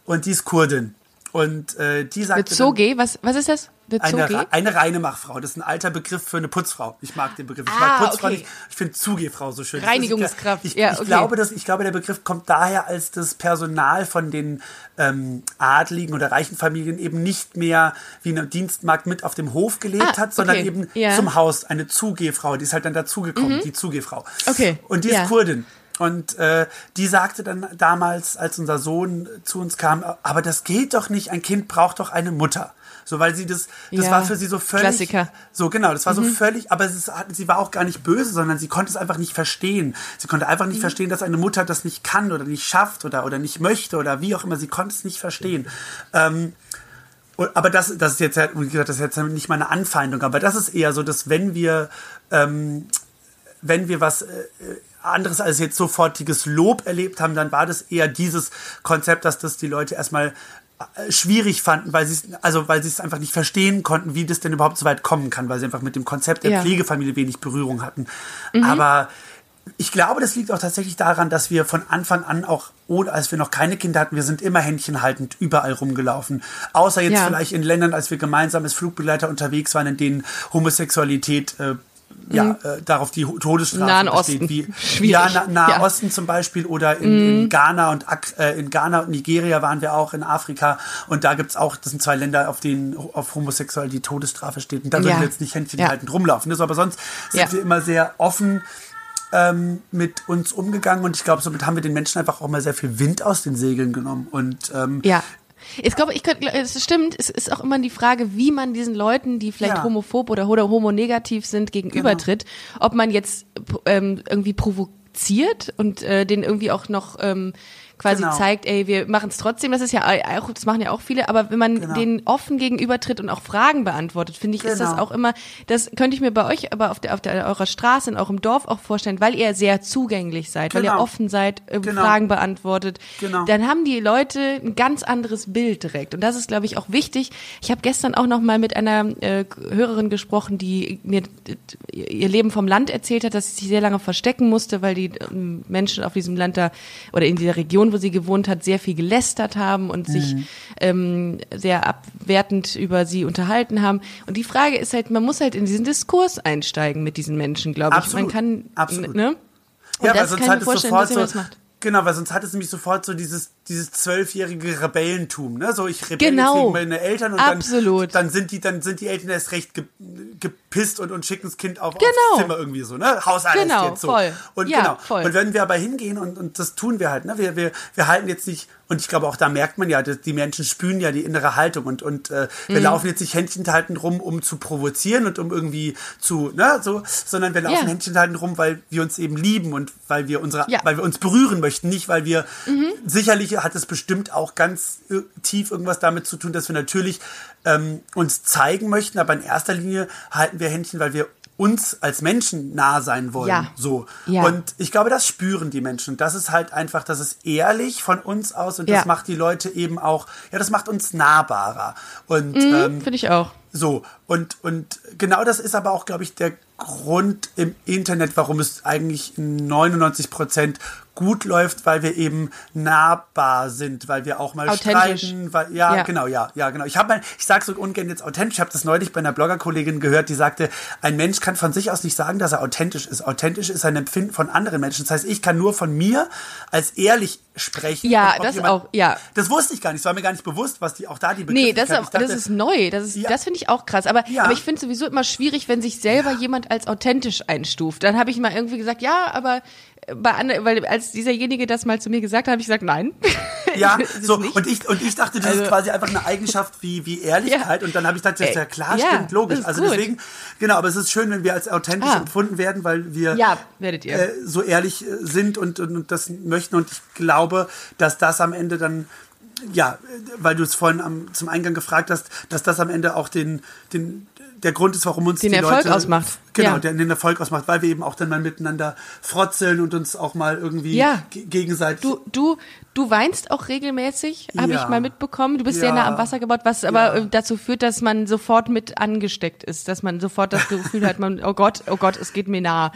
und die ist Kurdin. Und äh, die sagt. Zoge, was, was ist das? Eine, eine reine Machfrau. Das ist ein alter Begriff für eine Putzfrau. Ich mag den Begriff. Ich ah, mag Putzfrau okay. nicht. Ich finde Zugehfrau so schön. Reinigungskraft. Ich, ja, ich okay. glaube, dass, ich glaube, der Begriff kommt daher, als das Personal von den ähm, adligen oder reichen Familien eben nicht mehr wie eine Dienstmagd mit auf dem Hof gelebt ah, hat, sondern okay. eben ja. zum Haus. Eine Zugehfrau. Die ist halt dann dazugekommen, mhm. die Zugehfrau. Okay. Und die ja. ist Kurdin. Und äh, die sagte dann damals, als unser Sohn zu uns kam, aber das geht doch nicht, ein Kind braucht doch eine Mutter. So, weil sie das, das ja, war für sie so völlig. Klassiker. So, genau, das war mhm. so völlig, aber ist, sie war auch gar nicht böse, sondern sie konnte es einfach nicht verstehen. Sie konnte einfach nicht mhm. verstehen, dass eine Mutter das nicht kann oder nicht schafft oder, oder nicht möchte oder wie auch immer. Sie konnte es nicht verstehen. Ähm, aber das, das ist jetzt, wie gesagt, das ist jetzt nicht meine Anfeindung, aber das ist eher so, dass wenn wir, ähm, wenn wir was, äh, anderes als jetzt sofortiges Lob erlebt haben, dann war das eher dieses Konzept, dass das die Leute erstmal äh, schwierig fanden, weil sie es also weil sie es einfach nicht verstehen konnten, wie das denn überhaupt so weit kommen kann, weil sie einfach mit dem Konzept der ja. Pflegefamilie wenig Berührung hatten. Mhm. Aber ich glaube, das liegt auch tatsächlich daran, dass wir von Anfang an auch, als wir noch keine Kinder hatten, wir sind immer händchenhaltend überall rumgelaufen. Außer jetzt ja. vielleicht in Ländern, als wir gemeinsam als Flugbegleiter unterwegs waren, in denen Homosexualität äh, ja, mhm. äh, darauf die Todesstrafe Nahen Osten. Wie, Schwierig. Ja, Na Nahe ja. Osten zum Beispiel oder in, mhm. in Ghana und äh, in Ghana und Nigeria waren wir auch in Afrika und da gibt's auch, das sind zwei Länder, auf denen auf Homosexuell die Todesstrafe steht. Und da ja. würden wir jetzt nicht Händchen ja. haltend rumlaufen. Das, aber sonst sind wir immer sehr offen ähm, mit uns umgegangen und ich glaube, somit haben wir den Menschen einfach auch mal sehr viel Wind aus den Segeln genommen. Und ähm, ja. Ich glaube, ich könnte, es stimmt, es ist auch immer die Frage, wie man diesen Leuten, die vielleicht ja. homophob oder, oder homonegativ sind, gegenübertritt. Genau. Ob man jetzt ähm, irgendwie provoziert und äh, den irgendwie auch noch ähm, quasi genau. zeigt, ey, wir machen es trotzdem. Das ist ja auch, das machen ja auch viele, aber wenn man genau. denen offen gegenübertritt und auch Fragen beantwortet, finde ich, genau. ist das genau. auch immer, das könnte ich mir bei euch aber auf der, auf der eurer Straße, in eurem Dorf auch vorstellen, weil ihr sehr zugänglich seid, weil ihr genau. offen seid, äh, genau. Fragen beantwortet. Genau. Dann haben die Leute ein ganz anderes Bild direkt. Und das ist, glaube ich, auch wichtig. Ich habe gestern auch noch mal mit einer äh, Hörerin gesprochen, die mir ihr Leben vom Land erzählt hat, dass sie sich sehr lange verstecken musste, weil die äh, Menschen auf diesem Land da oder in dieser Region Region, wo sie gewohnt hat, sehr viel gelästert haben und mhm. sich ähm, sehr abwertend über sie unterhalten haben. Und die Frage ist halt, man muss halt in diesen Diskurs einsteigen mit diesen Menschen, glaube ich. Man kann, Absolut. ne? Und ja, weil sonst hat es sofort so, Genau, weil sonst hat es nämlich sofort so dieses dieses zwölfjährige Rebellentum, ne? So ich rebelle genau. gegen meine Eltern und. Dann, dann sind die dann sind die Eltern erst recht ge, gepisst und, und schicken das Kind auf, genau. aufs Zimmer irgendwie so, ne? Hausarrest genau, jetzt so. Voll. Und ja, genau. Voll. Und wenn wir aber hingehen und, und das tun wir halt, ne? Wir, wir, wir halten jetzt nicht und ich glaube auch da merkt man ja, die Menschen spüren ja die innere Haltung und und äh, wir mhm. laufen jetzt nicht Händchenhalten rum, um zu provozieren und um irgendwie zu, ne, so, sondern wir laufen ja. Händchenhalten rum, weil wir uns eben lieben und weil wir unsere, ja. weil wir uns berühren möchten, nicht weil wir mhm. sicherlich hat es bestimmt auch ganz äh, tief irgendwas damit zu tun, dass wir natürlich ähm, uns zeigen möchten, aber in erster Linie halten wir Händchen, weil wir uns als Menschen nah sein wollen. Ja. So. Ja. Und ich glaube, das spüren die Menschen. Das ist halt einfach, das ist ehrlich von uns aus und ja. das macht die Leute eben auch, ja, das macht uns nahbarer. Und mhm, ähm, finde ich auch. So, und, und genau das ist aber auch, glaube ich, der Grund im Internet, warum es eigentlich 99 Prozent gut läuft, weil wir eben nahbar sind, weil wir auch mal streiten, weil ja, ja, genau, ja, ja, genau. Ich habe mal, ich sage so ungern jetzt authentisch. Ich habe das neulich bei einer Bloggerkollegin gehört, die sagte, ein Mensch kann von sich aus nicht sagen, dass er authentisch ist. Authentisch ist ein Empfinden von anderen Menschen. Das heißt, ich kann nur von mir als ehrlich sprechen. Ja, das jemand, auch, ja. Das wusste ich gar nicht. Es war mir gar nicht bewusst, was die auch da die Nee, das, dachte, das ist neu. Das ist, ja. das finde ich auch krass. Aber, ja. aber ich finde sowieso immer schwierig, wenn sich selber jemand als authentisch einstuft. Dann habe ich mal irgendwie gesagt, ja, aber bei anderen, weil als dieserjenige das mal zu mir gesagt hat, habe ich gesagt, nein. Ja, so und ich und ich dachte, das also, ist quasi einfach eine Eigenschaft wie wie Ehrlichkeit ja. und dann habe ich gedacht, das ist ja klar, ja, stimmt, logisch. Also gut. deswegen genau, aber es ist schön, wenn wir als authentisch ah. empfunden werden, weil wir ja, werdet ihr. Äh, so ehrlich äh, sind und, und, und das möchten und ich glaube, dass das am Ende dann ja, weil du es vorhin am, zum Eingang gefragt hast, dass das am Ende auch den, den der Grund ist, warum uns Den die Erfolg Leute, ausmacht. Genau, Ja. der den Erfolg ausmacht, weil wir eben auch dann mal miteinander frotzeln und uns auch mal irgendwie Ja. ge- gegenseitig. Du, du, du weinst auch regelmäßig, habe Ja. ich mal mitbekommen. Du bist sehr nah am Wasser gebaut, was aber äh, dazu führt, dass man sofort mit angesteckt ist, dass man sofort das Gefühl hat, man, oh Gott, oh Gott, es geht mir nah.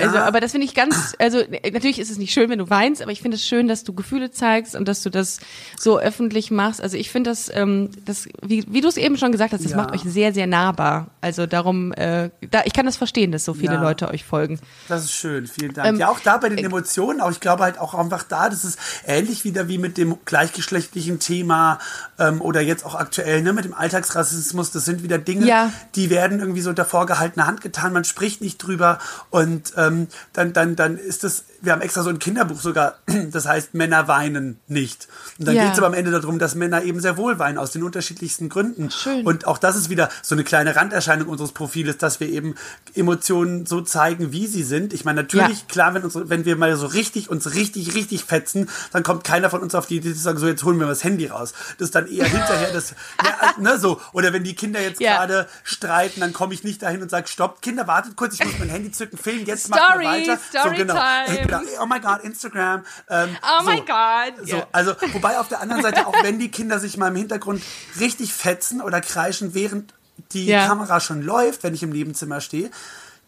Also, aber das finde ich ganz, also natürlich ist es nicht schön, wenn du weinst, aber ich finde es schön, dass du Gefühle zeigst und dass du das so öffentlich machst. Also ich finde das, ähm, das wie, wie du es eben schon gesagt hast, das macht euch sehr, sehr nahbar. Also darum, äh, da, ich kann das verstehen, dass so viele Ja. Leute euch folgen. Das ist schön, vielen Dank. Ähm, ja, auch da bei den Emotionen, auch ich glaube halt auch einfach da, das ist ähnlich wieder wie mit dem gleichgeschlechtlichen Thema ähm, oder jetzt auch aktuell ne, mit dem Alltagsrassismus. Das sind wieder Dinge, Ja. die werden irgendwie so unter vorgehaltener Hand getan. Man spricht nicht drüber und ähm, dann, dann, dann ist es, wir haben extra so ein Kinderbuch sogar, das heißt Männer weinen nicht. Und dann Ja. geht es aber am Ende darum, dass Männer eben sehr wohl weinen aus den unterschiedlichsten Gründen. Schön. Und auch das ist wieder so eine kleine Randerscheinung unseres Profiles, dass wir eben Emotionen so zeigen, wie sie sind. Ich meine, natürlich, Ja. klar, wenn, unsere, wenn wir mal so richtig, uns richtig, richtig fetzen, dann kommt keiner von uns auf die Idee zu sagen, so jetzt holen wir mal das Handy raus. Das ist dann eher hinterher das, ja, ne, so. Oder wenn die Kinder jetzt Ja. gerade streiten, dann komme ich nicht dahin und sage, stopp, Kinder, wartet kurz, ich muss mein Handy zücken, filmen, jetzt Story, machen wir weiter. so, Story genau. time. Genau. Oh my God, Instagram. Ähm, Oh so. my God. So, also, wobei auf der anderen Seite, auch wenn die Kinder sich mal im Hintergrund richtig fetzen oder kreischen, während die Ja. Kamera schon läuft, wenn ich im Nebenzimmer stehe,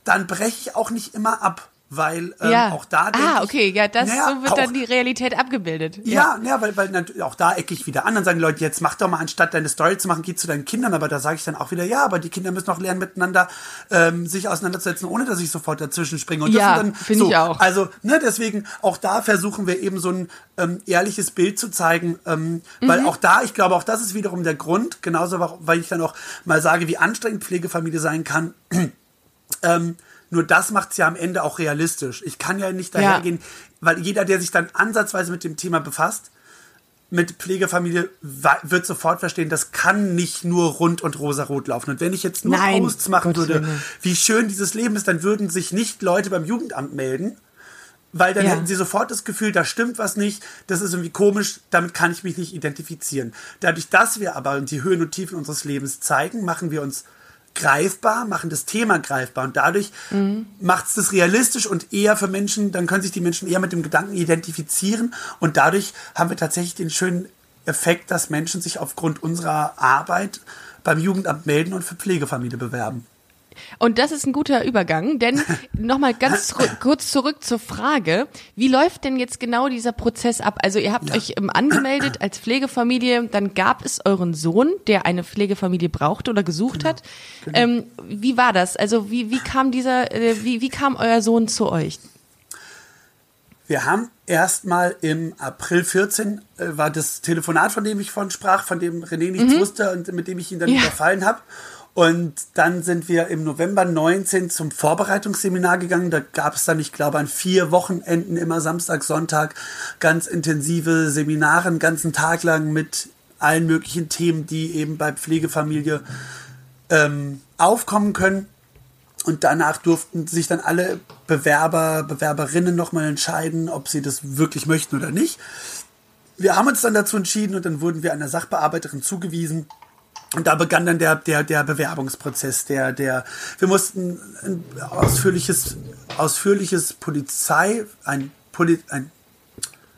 dann breche ich auch nicht immer ab. Weil ähm, ja. auch da Ah, okay, ja, das naja, so wird auch, dann die Realität abgebildet. ja, ja, weil, weil natürlich auch da ecke ich wieder an. Dann sagen Leute, jetzt mach doch mal, anstatt deine Story zu machen, geh zu deinen Kindern. Aber da sage ich dann auch wieder, ja, aber die Kinder müssen auch lernen, miteinander ähm, sich auseinanderzusetzen, ohne dass ich sofort dazwischen springe. Und Ja, finde so, ich auch. Also, ne, deswegen, auch da versuchen wir eben so ein ähm, ehrliches Bild zu zeigen. Ähm, Weil Mhm. auch da, ich glaube, auch das ist wiederum der Grund, genauso, weil ich dann auch mal sage, wie anstrengend Pflegefamilie sein kann. ähm, nur das macht es ja am Ende auch realistisch. Ich kann ja nicht Ja. dahergehen, weil jeder, der sich dann ansatzweise mit dem Thema befasst, mit Pflegefamilie wird sofort verstehen, das kann nicht nur rund und rosarot laufen. Und wenn ich jetzt nur Nein, Posts machen Gottes würde, Willen. wie schön dieses Leben ist, dann würden sich nicht Leute beim Jugendamt melden, weil dann Ja. hätten sie sofort das Gefühl, da stimmt was nicht, das ist irgendwie komisch, damit kann ich mich nicht identifizieren. Dadurch, dass wir aber die Höhen und Tiefen unseres Lebens zeigen, machen wir uns greifbar, machen das Thema greifbar und dadurch macht es das realistisch und eher für Menschen, dann können sich die Menschen eher mit dem Gedanken identifizieren und dadurch haben wir tatsächlich den schönen Effekt, dass Menschen sich aufgrund unserer Arbeit beim Jugendamt melden und für Pflegefamilie bewerben. Und das ist ein guter Übergang, denn nochmal ganz zurück, kurz zurück zur Frage, wie läuft denn jetzt genau dieser Prozess ab? Also ihr habt euch ähm, angemeldet als Pflegefamilie, dann gab es euren Sohn, der eine Pflegefamilie brauchte oder gesucht Genau. hat. Ähm, wie war das? Also wie, wie kam dieser, äh, wie, wie kam euer Sohn zu euch? Wir haben erstmal im April 14 äh, war das Telefonat, von dem ich von sprach, von dem René nichts wusste und mit dem ich ihn dann Ja. überfallen habe. Und dann sind wir im November 19 zum Vorbereitungsseminar gegangen. Da gab es dann, ich glaube, an vier Wochenenden immer Samstag, Sonntag ganz intensive Seminare, einen ganzen Tag lang mit allen möglichen Themen, die eben bei Pflegefamilie ähm, aufkommen können. Und danach durften sich dann alle Bewerber, Bewerberinnen nochmal entscheiden, ob sie das wirklich möchten oder nicht. Wir haben uns dann dazu entschieden und dann wurden wir einer Sachbearbeiterin zugewiesen. Und da begann dann der, der, der Bewerbungsprozess, der, der, wir mussten ein ausführliches, ausführliches Polizei, ein, Poli, ein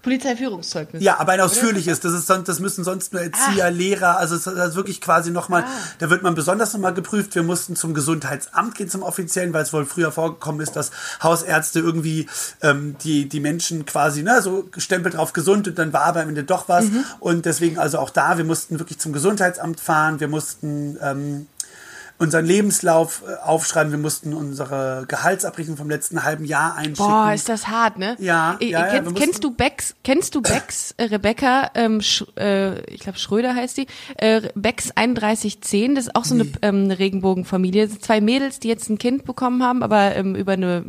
Polizeiführungszeugnis. ja, aber ein ausführliches. Das ist sonst, das müssen sonst nur Erzieher, Lehrer. Also es ist wirklich quasi nochmal. Da wird man besonders nochmal geprüft. Wir mussten zum Gesundheitsamt gehen, zum offiziellen, weil es wohl früher vorgekommen ist, dass Hausärzte irgendwie ähm, die die Menschen quasi ne so Stempel drauf gesund und dann war aber am Ende doch was. Und deswegen also auch da, wir mussten wirklich zum Gesundheitsamt fahren. Wir mussten ähm, unseren Lebenslauf äh, aufschreiben. Wir mussten unsere Gehaltsabrechnung vom letzten halben Jahr einschicken. Boah, ist das hart, ne? Ja, Äh, ja, ja, kennst, kennst du Becks, kennst du Becks, äh, Rebecca, ähm, Sch, äh, ich glaube Schröder heißt die, äh, Becks 3110, das ist auch so eine, ähm, Regenbogenfamilie. Das sind zwei Mädels, die jetzt ein Kind bekommen haben, aber ähm, über eine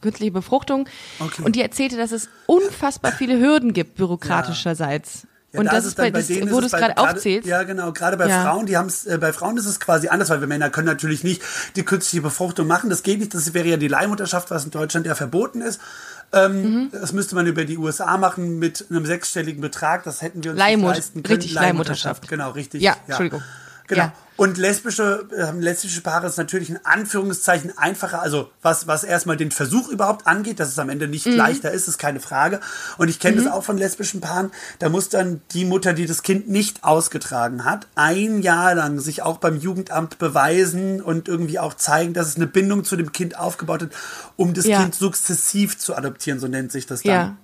künstliche Befruchtung. Okay. Und die erzählte, dass es unfassbar viele Hürden gibt, bürokratischerseits. Ja, Und da das ist bei, dann das, denen wo du es gerade bei- aufzählst. Ja, genau. Gerade bei Ja. Frauen, die haben es, äh, bei Frauen ist es quasi anders, weil wir Männer können natürlich nicht die künstliche Befruchtung machen. Das geht nicht. Das wäre ja die Leihmutterschaft, was in Deutschland ja verboten ist. Ähm, Mhm. Das müsste man über die USA machen mit einem sechsstelligen Betrag. Das hätten wir uns Leihmut- nicht leisten können. richtig, Leihmutterschaft. Genau, richtig. Ja, Entschuldigung. Genau. Ja. Und lesbische, äh, lesbische Paare ist natürlich in Anführungszeichen einfacher, also was, was erstmal den Versuch überhaupt angeht, dass es am Ende nicht Mhm. leichter ist, ist keine Frage. Und ich kenne das auch von lesbischen Paaren, da muss dann die Mutter, die das Kind nicht ausgetragen hat, ein Jahr lang sich auch beim Jugendamt beweisen und irgendwie auch zeigen, dass es eine Bindung zu dem Kind aufgebaut hat, um das Ja. Kind sukzessiv zu adoptieren, so nennt sich das dann. Ja.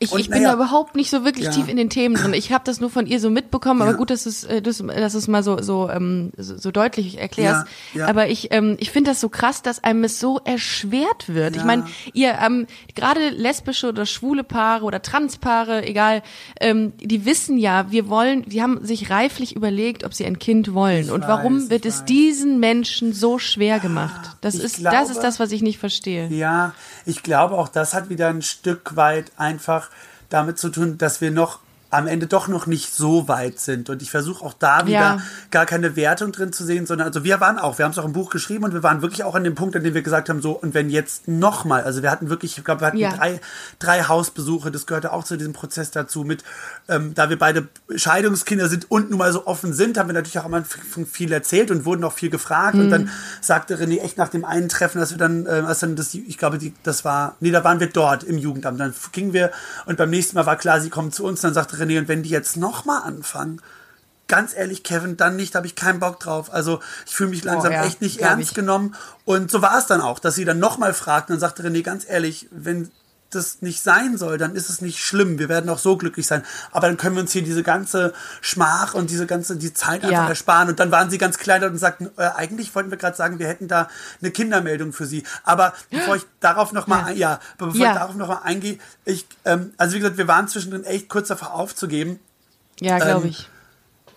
Ich, Und ich bin naja. da überhaupt nicht so wirklich Ja. tief in den Themen drin. Ich habe das nur von ihr so mitbekommen, aber Ja. gut, dass du es äh, dass, dass es mal so so, ähm, so so deutlich erklärst. Ja, ja. Aber ich ähm, ich finde das so krass, dass einem es so erschwert wird. Ich Ja. meine, ihr ähm, gerade lesbische oder schwule Paare oder Transpaare, egal, ähm, die wissen ja, wir wollen, die haben sich reiflich überlegt, ob sie ein Kind wollen. Ich Und warum weiß, wird ich es weiß. diesen Menschen so schwer gemacht? Das Ich ist das glaube- ist das, was ich nicht verstehe. Ja, ich glaube auch, das hat wieder ein Stück weit einfach damit zu tun, dass wir noch am Ende doch noch nicht so weit sind. Und ich versuche auch da wieder Ja. gar keine Wertung drin zu sehen, sondern also wir waren auch, wir haben es auch im Buch geschrieben und wir waren wirklich auch an dem Punkt, an dem wir gesagt haben, so, und wenn jetzt nochmal, also wir hatten wirklich, ich glaube, wir hatten Ja. drei, drei Hausbesuche, das gehörte auch zu diesem Prozess dazu, mit, ähm, da wir beide Scheidungskinder sind und nun mal so offen sind, haben wir natürlich auch am Anfang viel erzählt und wurden auch viel gefragt. Und Mhm. dann sagte René echt nach dem einen Treffen, dass wir dann, äh, als dann das, ich glaube, die, das war, nee, da waren wir dort im Jugendamt. Dann gingen wir und beim nächsten Mal war klar, sie kommen zu uns. Dann sagte René, und wenn die jetzt nochmal anfangen, ganz ehrlich, Kevin, dann nicht, habe ich keinen Bock drauf. Also ich fühle mich langsam Oh, ja, echt nicht ernst ich. genommen. Und so war es dann auch, dass sie dann nochmal fragten. Dann sagte René, ganz ehrlich, wenn das nicht sein soll, dann ist es nicht schlimm. Wir werden auch so glücklich sein. Aber dann können wir uns hier diese ganze Schmach und diese ganze die Zeit einfach Ja. ersparen. Und dann waren sie ganz klein und sagten, äh, eigentlich wollten wir gerade sagen, wir hätten da eine Kindermeldung für sie. Aber bevor ich darauf noch mal, Ja. ja, bevor Ja. ich darauf noch mal eingehe, ich, ähm, also wie gesagt, wir waren zwischendrin echt kurz davor aufzugeben. Ja, glaube Ähm, ich.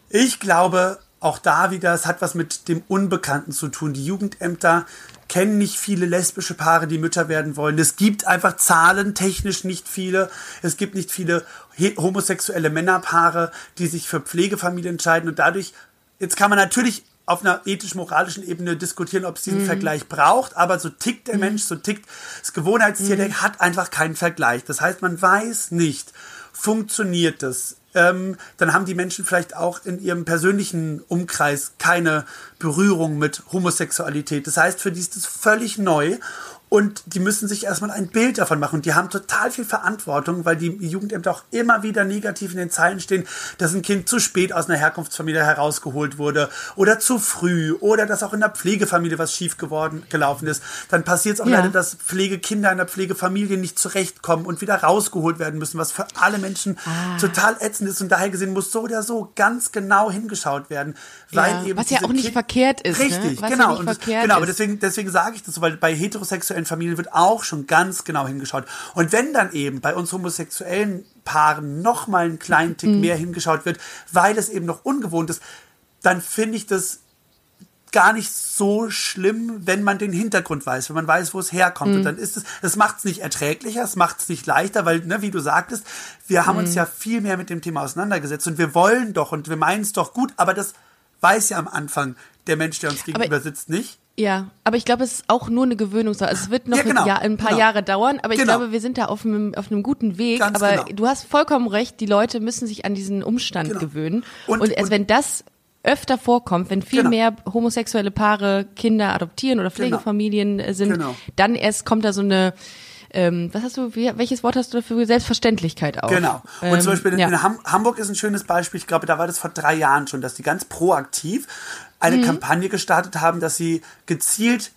Ich glaube, auch da wieder, es hat was mit dem Unbekannten zu tun. Die Jugendämter kennen nicht viele lesbische Paare, die Mütter werden wollen. Es gibt einfach zahlentechnisch nicht viele. Es gibt nicht viele homosexuelle Männerpaare, die sich für Pflegefamilien entscheiden. Und dadurch, jetzt kann man natürlich auf einer ethisch-moralischen Ebene diskutieren, ob es diesen Vergleich braucht, aber so tickt der Mensch, so tickt das Gewohnheitstier, der hat einfach keinen Vergleich. Das heißt, man weiß nicht, funktioniert das? Ähm, dann haben die Menschen vielleicht auch in ihrem persönlichen Umkreis keine Berührung mit Homosexualität. Das heißt, für die ist das völlig neu und die müssen sich erstmal ein Bild davon machen. Und die haben total viel Verantwortung, weil die Jugendämter auch immer wieder negativ in den Zeilen stehen, dass ein Kind zu spät aus einer Herkunftsfamilie herausgeholt wurde oder zu früh oder dass auch in der Pflegefamilie was schief geworden gelaufen ist. Dann passiert es auch Ja. leider, dass Pflegekinder in der Pflegefamilie nicht zurechtkommen und wieder rausgeholt werden müssen, was für alle Menschen Ah. total ätzend ist. Und daher gesehen muss so oder so ganz genau hingeschaut werden, weil Ja, eben was ja auch nicht Kind- verkehrt ist, ne? Richtig, ja genau. nicht Und das, genau, aber deswegen, deswegen sage ich das so, weil bei heterosexuellen Familien wird auch schon ganz genau hingeschaut. Und wenn dann eben bei uns homosexuellen Paaren noch mal einen kleinen Tick Mhm. mehr hingeschaut wird, weil es eben noch ungewohnt ist, dann finde ich das gar nicht so schlimm, wenn man den Hintergrund weiß, wenn man weiß, wo es herkommt. Mhm. Und dann ist es, das macht es nicht erträglicher, es macht es nicht leichter, weil, ne, wie du sagtest, wir haben Mhm. uns ja viel mehr mit dem Thema auseinandergesetzt und wir wollen doch und wir meinen es doch gut, aber das weiß ja am Anfang der Mensch, der uns gegenüber sitzt, nicht. Ja, aber ich glaube, es ist auch nur eine Gewöhnungssache. Also es wird noch Ja, genau, ein, Jahr, ein paar genau. Jahre dauern, aber ich Genau. glaube, wir sind da auf einem, auf einem guten Weg. Ganz aber genau. du hast vollkommen recht, die Leute müssen sich an diesen Umstand Genau. gewöhnen. Und- Und, erst und- wenn das öfter vorkommt, wenn viel Genau. mehr homosexuelle Paare Kinder adoptieren oder Pflegefamilien äh, sind, Genau. dann erst kommt da so eine, ähm, was hast du, welches Wort hast du dafür? Selbstverständlichkeit auch. Genau. Und Ähm, zum Beispiel in, ja. Ham Hamburg ist ein schönes Beispiel. Ich glaube, da war das vor drei Jahren schon, dass die ganz proaktiv eine Mhm. Kampagne gestartet haben, dass sie gezielt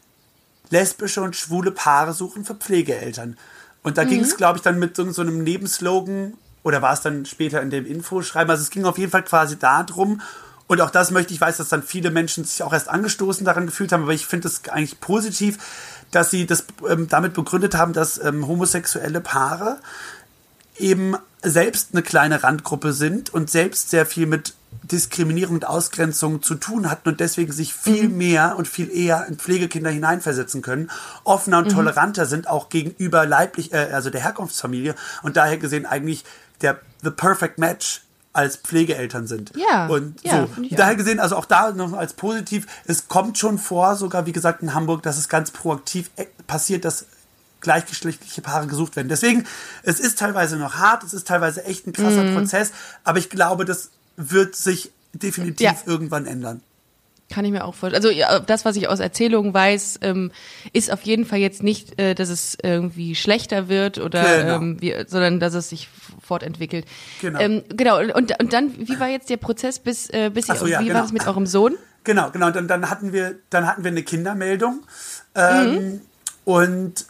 lesbische und schwule Paare suchen für Pflegeeltern. Und da ging Mhm. es, glaube ich, dann mit so, so einem Nebenslogan oder war es dann später in dem Infoschreiben? Also es ging auf jeden Fall quasi darum. Und auch das möchte ich, weiß, dass dann viele Menschen sich auch erst angestoßen daran gefühlt haben, aber ich finde es eigentlich positiv, dass sie das ähm, damit begründet haben, dass ähm, homosexuelle Paare eben selbst eine kleine Randgruppe sind und selbst sehr viel mit Diskriminierung und Ausgrenzung zu tun hatten und deswegen sich viel mehr und viel eher in Pflegekinder hineinversetzen können, offener und toleranter sind auch gegenüber leiblich, äh, also der Herkunftsfamilie und daher gesehen eigentlich der the perfect match als Pflegeeltern sind. Ja, und ja, so. Daher gesehen, also auch da noch als positiv, es kommt schon vor, sogar wie gesagt in Hamburg, dass es ganz proaktiv äh, passiert, dass gleichgeschlechtliche Paare gesucht werden. Deswegen, es ist teilweise noch hart, es ist teilweise echt ein krasser Mhm. Prozess, aber ich glaube, das wird sich definitiv Ja. irgendwann ändern. Kann ich mir auch vorstellen. Also ja, das, was ich aus Erzählungen weiß, ähm, ist auf jeden Fall jetzt nicht, äh, dass es irgendwie schlechter wird oder Genau. ähm, wie, sondern dass es sich fortentwickelt. Genau. Ähm, genau. Und, und dann, wie war jetzt der Prozess bis, äh, bis ihr, so, ja, wie genau. war das mit eurem Sohn? Genau, genau. Und dann, dann hatten wir, dann hatten wir eine Kindermeldung. Ähm, Und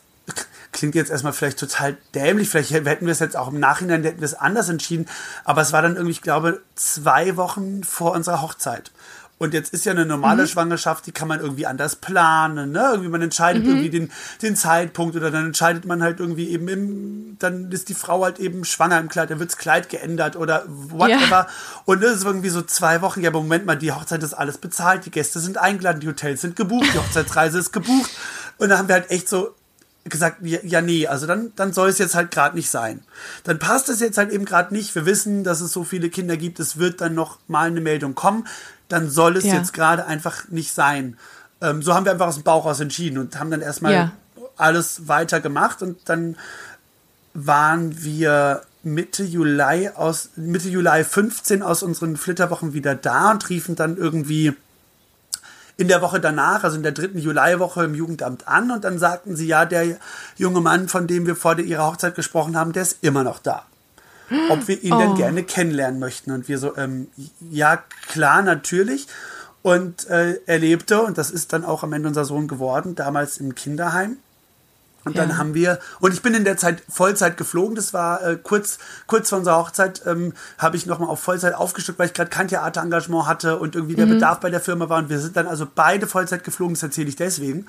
klingt jetzt erstmal vielleicht total dämlich. Vielleicht hätten wir es jetzt auch im Nachhinein hätten wir es anders entschieden. Aber es war dann irgendwie, ich glaube, zwei Wochen vor unserer Hochzeit. Und jetzt ist ja eine normale Schwangerschaft, die kann man irgendwie anders planen. Ne? Irgendwie man entscheidet irgendwie den, den Zeitpunkt oder dann entscheidet man halt irgendwie eben im, dann ist die Frau halt eben schwanger im Kleid, dann wirds Kleid geändert oder whatever. Ja. Und das ist irgendwie so zwei Wochen, ja, aber Moment mal, die Hochzeit ist alles bezahlt, die Gäste sind eingeladen, die Hotels sind gebucht, die Hochzeitsreise ist gebucht. Und da haben wir halt echt so gesagt, ja, ja nee, also dann, dann soll es jetzt halt gerade nicht sein. Dann passt es jetzt halt eben gerade nicht. Wir wissen, dass es so viele Kinder gibt, es wird dann noch mal eine Meldung kommen. Dann soll es Ja. jetzt gerade einfach nicht sein. Ähm, so haben wir einfach aus dem Bauch aus entschieden und haben dann erstmal Ja. alles weiter gemacht und dann waren wir Mitte Juli aus Mitte Juli 15 aus unseren Flitterwochen wieder da und riefen dann irgendwie in der Woche danach, also in der dritten Juliwoche im Jugendamt an und dann sagten sie, ja, der junge Mann, von dem wir vor der- ihrer Hochzeit gesprochen haben, der ist immer noch da. Ob wir ihn denn gerne kennenlernen möchten. Und wir so, ähm, ja, klar, natürlich. Und äh, er lebte, und das ist dann auch am Ende unser Sohn geworden, damals im Kinderheim. Und Ja. dann haben wir, und ich bin in der Zeit Vollzeit geflogen, das war äh, kurz, kurz vor unserer Hochzeit, ähm, habe ich nochmal auf Vollzeit aufgestockt, weil ich gerade kein Theaterengagement hatte und irgendwie der Bedarf bei der Firma war. Und wir sind dann also beide Vollzeit geflogen, das erzähle ich deswegen.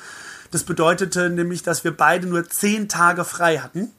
Das bedeutete nämlich, dass wir beide nur zehn Tage frei hatten.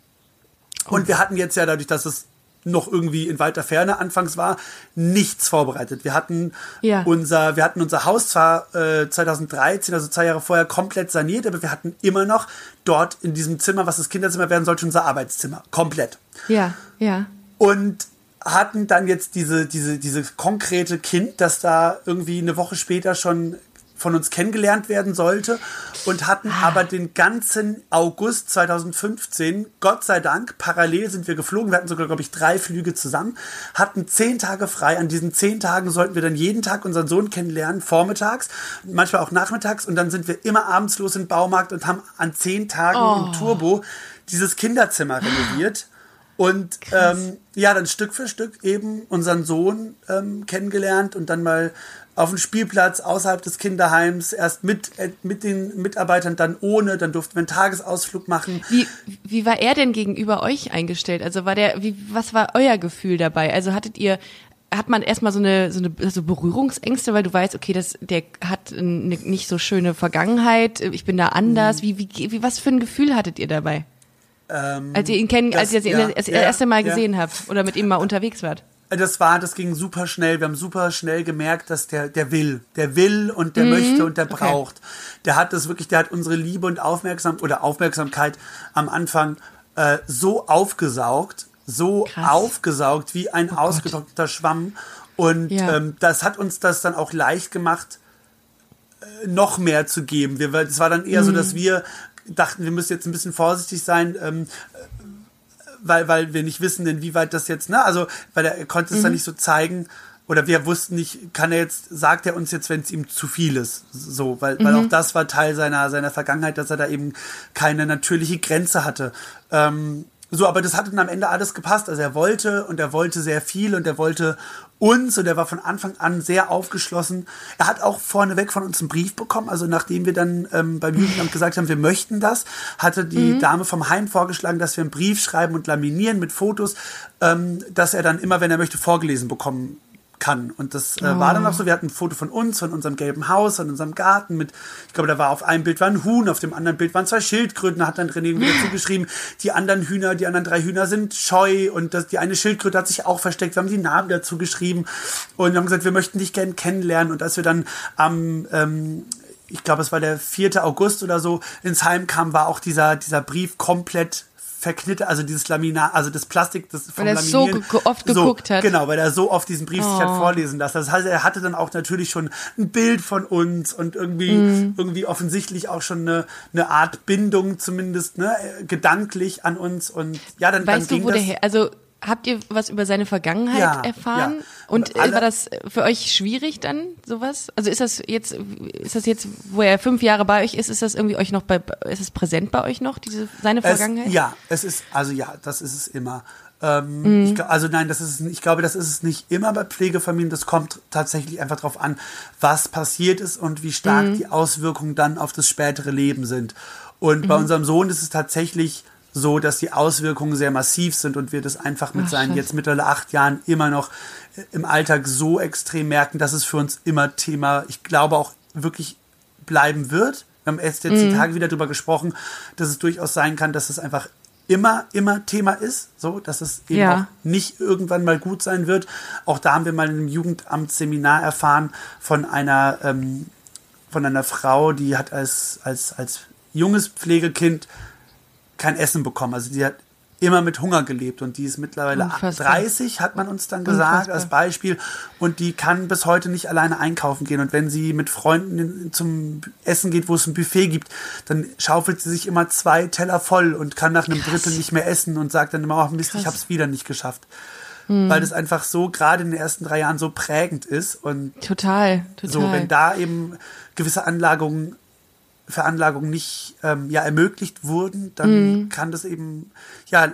Und wir hatten jetzt ja dadurch, dass es noch irgendwie in weiter Ferne anfangs war, nichts vorbereitet. Wir hatten Ja. unser, wir hatten unser Haus zwar äh, 2013, also zwei Jahre vorher, komplett saniert, aber wir hatten immer noch dort in diesem Zimmer, was das Kinderzimmer werden sollte, unser Arbeitszimmer. Komplett. Ja, ja. Und hatten dann jetzt diese, diese, diese konkrete Kind, das da irgendwie eine Woche später schon von uns kennengelernt werden sollte und hatten aber den ganzen August 2015, Gott sei Dank, parallel sind wir geflogen, wir hatten sogar, glaube ich, drei Flüge zusammen, hatten zehn Tage frei. An diesen zehn Tagen sollten wir dann jeden Tag unseren Sohn kennenlernen, vormittags, manchmal auch nachmittags. Und dann sind wir immer abends los den Baumarkt und haben an zehn Tagen im Turbo dieses Kinderzimmer renoviert. Und ähm, ja, dann Stück für Stück eben unseren Sohn ähm, kennengelernt und dann mal auf dem Spielplatz außerhalb des Kinderheims, erst mit, äh, mit den Mitarbeitern, dann ohne, dann durften wir einen Tagesausflug machen. Wie, wie war er denn gegenüber euch eingestellt? Also war der, wie, was war euer Gefühl dabei? Also hattet ihr, hat man erstmal so eine, so eine so Berührungsängste, weil du weißt, okay, das, der hat eine nicht so schöne Vergangenheit, ich bin da Mhm. anders. Wie, wie, wie, was für ein Gefühl hattet ihr dabei? Ähm, Als ihr ihn kennen, das- als ihr ihn ja, das ja, erste Mal ja. gesehen habt oder mit ihm mal unterwegs wart? Das war, das ging super schnell. Wir haben super schnell gemerkt, dass der, der will. Der will und der möchte und der okay. braucht. Der hat das wirklich, der hat unsere Liebe und Aufmerksam oder Aufmerksamkeit am Anfang äh, so aufgesaugt, so Krass. aufgesaugt wie ein ausgetrockneter Schwamm. Und Ja. ähm, das hat uns das dann auch leicht gemacht, äh, noch mehr zu geben. Wir, es war dann eher so, dass wir dachten, wir müssen jetzt ein bisschen vorsichtig sein, ähm, weil, weil wir nicht wissen, inwieweit das jetzt, ne, also, weil er, konnte es dann nicht so zeigen, oder wir wussten nicht, kann er jetzt, sagt er uns jetzt, wenn es ihm zu viel ist, so, weil, weil auch das war Teil seiner, seiner Vergangenheit, dass er da eben keine natürliche Grenze hatte. Ähm, so, aber das hat dann am Ende alles gepasst. Also er wollte und er wollte sehr viel und er wollte uns und er war von Anfang an sehr aufgeschlossen. Er hat auch vorneweg von uns einen Brief bekommen. Also nachdem wir dann ähm, beim Jugendamt gesagt haben, wir möchten das, hatte die Dame vom Heim vorgeschlagen, dass wir einen Brief schreiben und laminieren mit Fotos, ähm, dass er dann immer, wenn er möchte, vorgelesen bekommen kann. Und das äh, war dann auch so. Wir hatten ein Foto von uns, von unserem gelben Haus, von unserem Garten mit, ich glaube, da war auf einem Bild war ein Huhn, auf dem anderen Bild waren zwei Schildkröten, da hat dann René wieder zugeschrieben, die anderen Hühner, die anderen drei Hühner sind scheu und das, die eine Schildkröte hat sich auch versteckt. Wir haben die Namen dazu geschrieben und wir haben gesagt, wir möchten dich gern kennenlernen. Und als wir dann am, ähm, ich glaube, es war der 4. August oder so, ins Heim kam, war auch dieser, dieser Brief komplett verknittert, also dieses Laminat, also das Plastik, das vom Weil er so ge- oft geguckt hat. Genau, weil er so oft diesen Brief sich hat Oh. vorlesen lassen. Das heißt, er hatte dann auch natürlich schon ein Bild von uns und irgendwie, Mhm. irgendwie offensichtlich auch schon eine, eine Art Bindung zumindest, ne, gedanklich an uns und ja, dann, dann Weißt du, ging wo das. der her, also habt ihr was über seine Vergangenheit Ja, erfahren? ja. Und Und alle- war das für euch schwierig dann, sowas? Also ist das jetzt, ist das jetzt, wo er fünf Jahre bei euch ist, ist das irgendwie euch noch bei, ist es präsent bei euch noch, diese, seine Vergangenheit? Es, ja, es ist, also ja, das ist es immer. Ähm, ich, gl- also nein, das ist ich glaube, das ist es nicht immer bei Pflegefamilien. Das kommt tatsächlich einfach darauf an, was passiert ist und wie stark die Auswirkungen dann auf das spätere Leben sind. Und bei unserem Sohn ist es tatsächlich so, dass die Auswirkungen sehr massiv sind und wir das einfach mit Ach, seinen jetzt mittlerweile acht Jahren immer noch äh, im Alltag so extrem merken, dass es für uns immer Thema, ich glaube auch wirklich bleiben wird. Wir haben erst jetzt die Tage wieder darüber gesprochen, dass es durchaus sein kann, dass es einfach immer, immer Thema ist, so, dass es eben Ja. auch nicht irgendwann mal gut sein wird. Auch da haben wir mal in einem Jugendamtsseminar erfahren von einer, ähm, von einer Frau, die hat als, als, als junges Pflegekind kein Essen bekommen. Also die hat immer mit Hunger gelebt und die ist mittlerweile Unfassbar. 30, hat man uns dann gesagt, Unfassbar. als Beispiel. Und die kann bis heute nicht alleine einkaufen gehen. Und wenn sie mit Freunden zum Essen geht, wo es ein Buffet gibt, dann schaufelt sie sich immer zwei Teller voll und kann nach einem Drittel nicht mehr essen und sagt dann immer, oh Mist, ich Krass. habe es wieder nicht geschafft. Hm. Weil das einfach so gerade in den ersten drei Jahren so prägend ist und Total, total. so, wenn da eben gewisse Anlagungen, Veranlagungen nicht ähm, ja, ermöglicht wurden, dann Mhm. kann das eben ja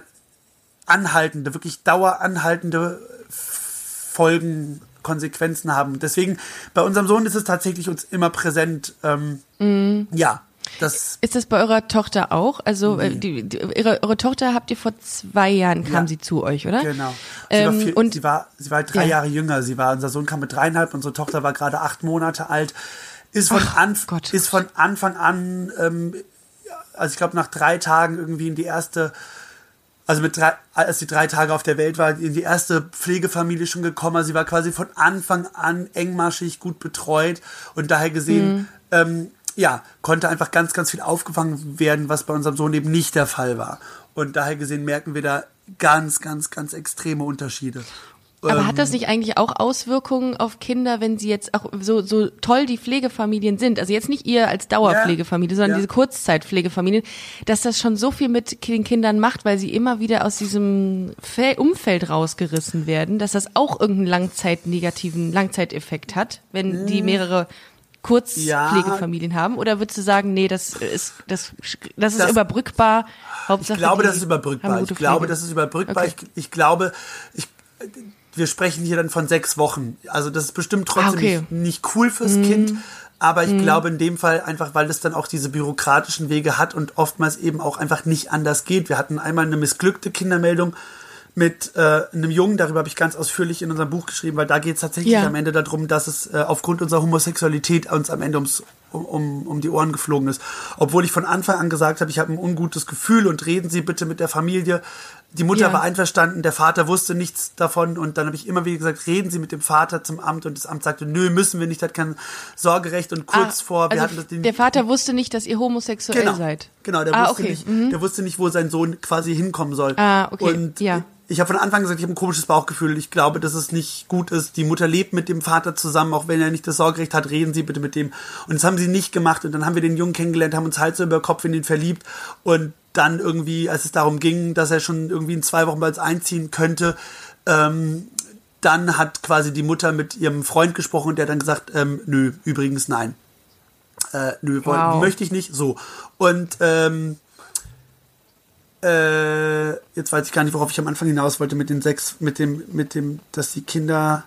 anhaltende, wirklich daueranhaltende Folgen, Konsequenzen haben. Deswegen, bei unserem Sohn ist es tatsächlich uns immer präsent. Ähm, Mhm. Ja, das Ist das bei eurer Tochter auch? Also äh, die, die, ihre, eure Tochter habt ihr vor zwei Jahren kam Ja. sie zu euch, oder? Genau. Sie, Ähm, war viel, und sie, war, sie war drei Ja. Jahre jünger. Sie war, unser Sohn kam mit dreieinhalb, unsere Tochter war gerade acht Monate alt. Ist von, Ach, Anf Gott. ist von Anfang an, ähm, also ich glaube nach drei Tagen irgendwie in die erste, also mit drei, als sie drei Tage auf der Welt war, in die erste Pflegefamilie schon gekommen. Also sie war quasi von Anfang an engmaschig gut betreut und daher gesehen, Mhm. ähm, ja, konnte einfach ganz, ganz viel aufgefangen werden, was bei unserem Sohn eben nicht der Fall war. Und daher gesehen merken wir da ganz, ganz, ganz extreme Unterschiede. Aber hat das Ähm, nicht eigentlich auch Auswirkungen auf Kinder, wenn sie jetzt auch so, so toll die Pflegefamilien sind? Also jetzt nicht ihr als Dauerpflegefamilie, sondern Ja. diese Kurzzeitpflegefamilien, dass das schon so viel mit den Kindern macht, weil sie immer wieder aus diesem Fe- Umfeld rausgerissen werden, dass das auch irgendeinen Langzeit negativen Langzeiteffekt hat, wenn die mehrere Kurzpflegefamilien haben? Oder würdest du sagen, nee, das ist, das, das ist Das- überbrückbar? Hauptsache Ich glaube, das ist überbrückbar. Ich glaube, das ist überbrückbar. Okay. Ich, ich glaube, ich, wir sprechen hier dann von sechs Wochen. Also das ist bestimmt trotzdem Ah, okay. nicht, nicht cool fürs Kind. Aber ich glaube in dem Fall einfach, weil es dann auch diese bürokratischen Wege hat und oftmals eben auch einfach nicht anders geht. Wir hatten einmal eine missglückte Kindermeldung mit äh, einem Jungen, darüber habe ich ganz ausführlich in unserem Buch geschrieben, weil da geht es tatsächlich Ja. am Ende darum, dass es äh, aufgrund unserer Homosexualität uns am Ende ums, um, um, um die Ohren geflogen ist. Obwohl ich von Anfang an gesagt habe, ich habe ein ungutes Gefühl und reden Sie bitte mit der Familie. Die Mutter Ja. war einverstanden, der Vater wusste nichts davon und dann habe ich immer wieder gesagt, reden Sie mit dem Vater zum Amt und das Amt sagte, nö, müssen wir nicht, hat kein Sorgerecht und kurz Ah, vor, wir also hatten das den, der Vater wusste nicht, dass ihr homosexuell genau, seid. Genau, der ah, wusste okay. nicht, Mhm. der wusste nicht, wo sein Sohn quasi hinkommen soll. Ah, okay, Und ja. ich habe von Anfang an gesagt, ich habe ein komisches Bauchgefühl. Ich glaube, dass es nicht gut ist. Die Mutter lebt mit dem Vater zusammen, auch wenn er nicht das Sorgerecht hat, reden Sie bitte mit dem. Und das haben sie nicht gemacht. Und dann haben wir den Jungen kennengelernt, haben uns Hals über Kopf in ihn verliebt. Und dann irgendwie, als es darum ging, dass er schon irgendwie in zwei Wochen bald einziehen könnte, ähm, dann hat quasi die Mutter mit ihrem Freund gesprochen und der hat dann gesagt, ähm, nö, übrigens nein. Äh, nö, Wow. möchte ich nicht. So. Und ähm, äh, jetzt weiß ich gar nicht, worauf ich am Anfang hinaus wollte mit den sechs, mit dem, mit dem, dass die Kinder.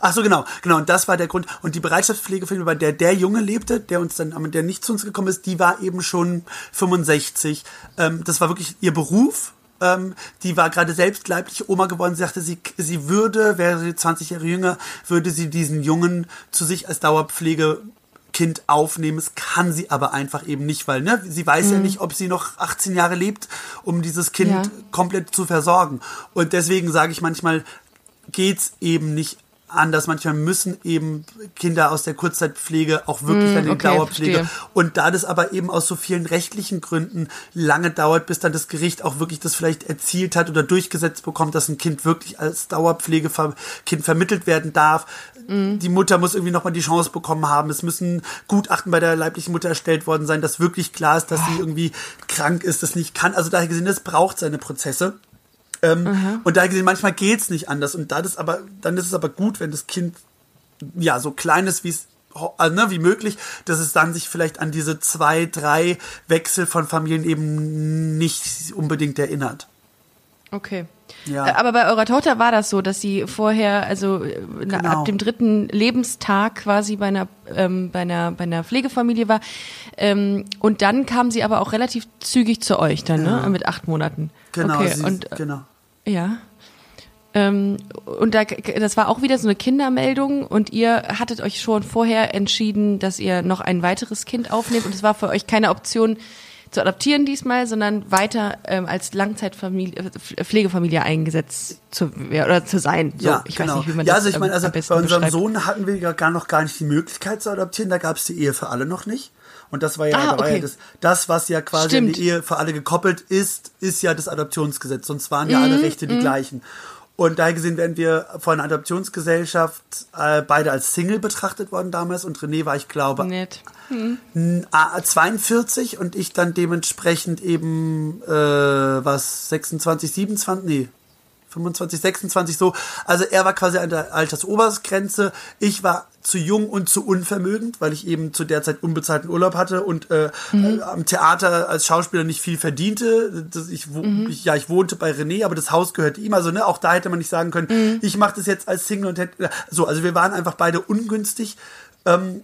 Ach so, genau, genau. Und das war der Grund. Und die Bereitschaftspflegefamilie, bei der der Junge lebte, der uns dann, der nicht zu uns gekommen ist, die war eben schon 65. Ähm, das war wirklich ihr Beruf. Ähm, die war gerade selbst leibliche Oma geworden. Sie sagte, sie, sie würde, wäre sie 20 Jahre jünger, würde sie diesen Jungen zu sich als Dauerpflege Kind aufnehmen. Es kann sie aber einfach eben nicht, weil ne, sie weiß ja nicht, ob sie noch 18 Jahre lebt, um dieses Kind Ja. komplett zu versorgen. Und deswegen sage ich manchmal, geht's eben nicht anders. Manchmal müssen eben Kinder aus der Kurzzeitpflege auch wirklich an die okay, Dauerpflege. verstehe. Und da das aber eben aus so vielen rechtlichen Gründen lange dauert, bis dann das Gericht auch wirklich das vielleicht erzielt hat oder durchgesetzt bekommt, dass ein Kind wirklich als Dauerpflegekind vermittelt werden darf. Die Mutter muss irgendwie nochmal die Chance bekommen haben. Es müssen Gutachten bei der leiblichen Mutter erstellt worden sein, dass wirklich klar ist, dass sie irgendwie krank ist, das nicht kann. Also daher gesehen, es braucht seine Prozesse. Ähm, und da gesehen, manchmal geht's nicht anders. Und da das aber, dann ist es aber gut, wenn das Kind ja so klein ist, wie es also, ne, wie möglich, dass es dann sich vielleicht an diese zwei, drei Wechsel von Familien eben nicht unbedingt erinnert. Okay. Ja. Äh, Aber bei eurer Tochter war das so, dass sie vorher, also äh, na, Genau. ab dem dritten Lebenstag quasi bei einer, ähm, bei einer, bei einer Pflegefamilie war. Ähm, und dann kam sie aber auch relativ zügig zu euch dann, ne? Mit acht Monaten. Genau, Okay. sie, Und, genau. ja. Ähm, und da, das war auch wieder so eine Kindermeldung und ihr hattet euch schon vorher entschieden, dass ihr noch ein weiteres Kind aufnehmt und es war für euch keine Option zu adoptieren diesmal, sondern weiter ähm, als Langzeitfamilie, äh, Pflegefamilie eingesetzt zu ja, oder zu sein. So, ja, ich genau. weiß nicht, wie man ja, das also ich meine, also bei unserem beschreibt. Sohn hatten wir ja gar noch gar nicht die Möglichkeit zu adoptieren. Da gab es die Ehe für alle noch nicht. Und das war ja, Ah, ja okay. das, das, was ja quasi an Stimmt. die Ehe für alle gekoppelt ist, ist ja das Adoptionsgesetz. Sonst waren Mhm, ja alle Rechte die gleichen. Und daher gesehen werden wir von einer Adoptionsgesellschaft äh, beide als Single betrachtet worden damals. Und René war, ich glaube, Nett. Ah, 42 und ich dann dementsprechend eben äh, was 26, 27, nee, 25, 26 so. Also er war quasi an der Altersobergrenze. Ich war zu jung und zu unvermögend, weil ich eben zu der Zeit unbezahlten Urlaub hatte und äh, äh, am Theater als Schauspieler nicht viel verdiente. Das, ich, wo, ich, ja, ich wohnte bei René, aber das Haus gehörte ihm. Also ne, auch da hätte man nicht sagen können, ich mache das jetzt als Single und hätte so. Also wir waren einfach beide ungünstig. Ähm,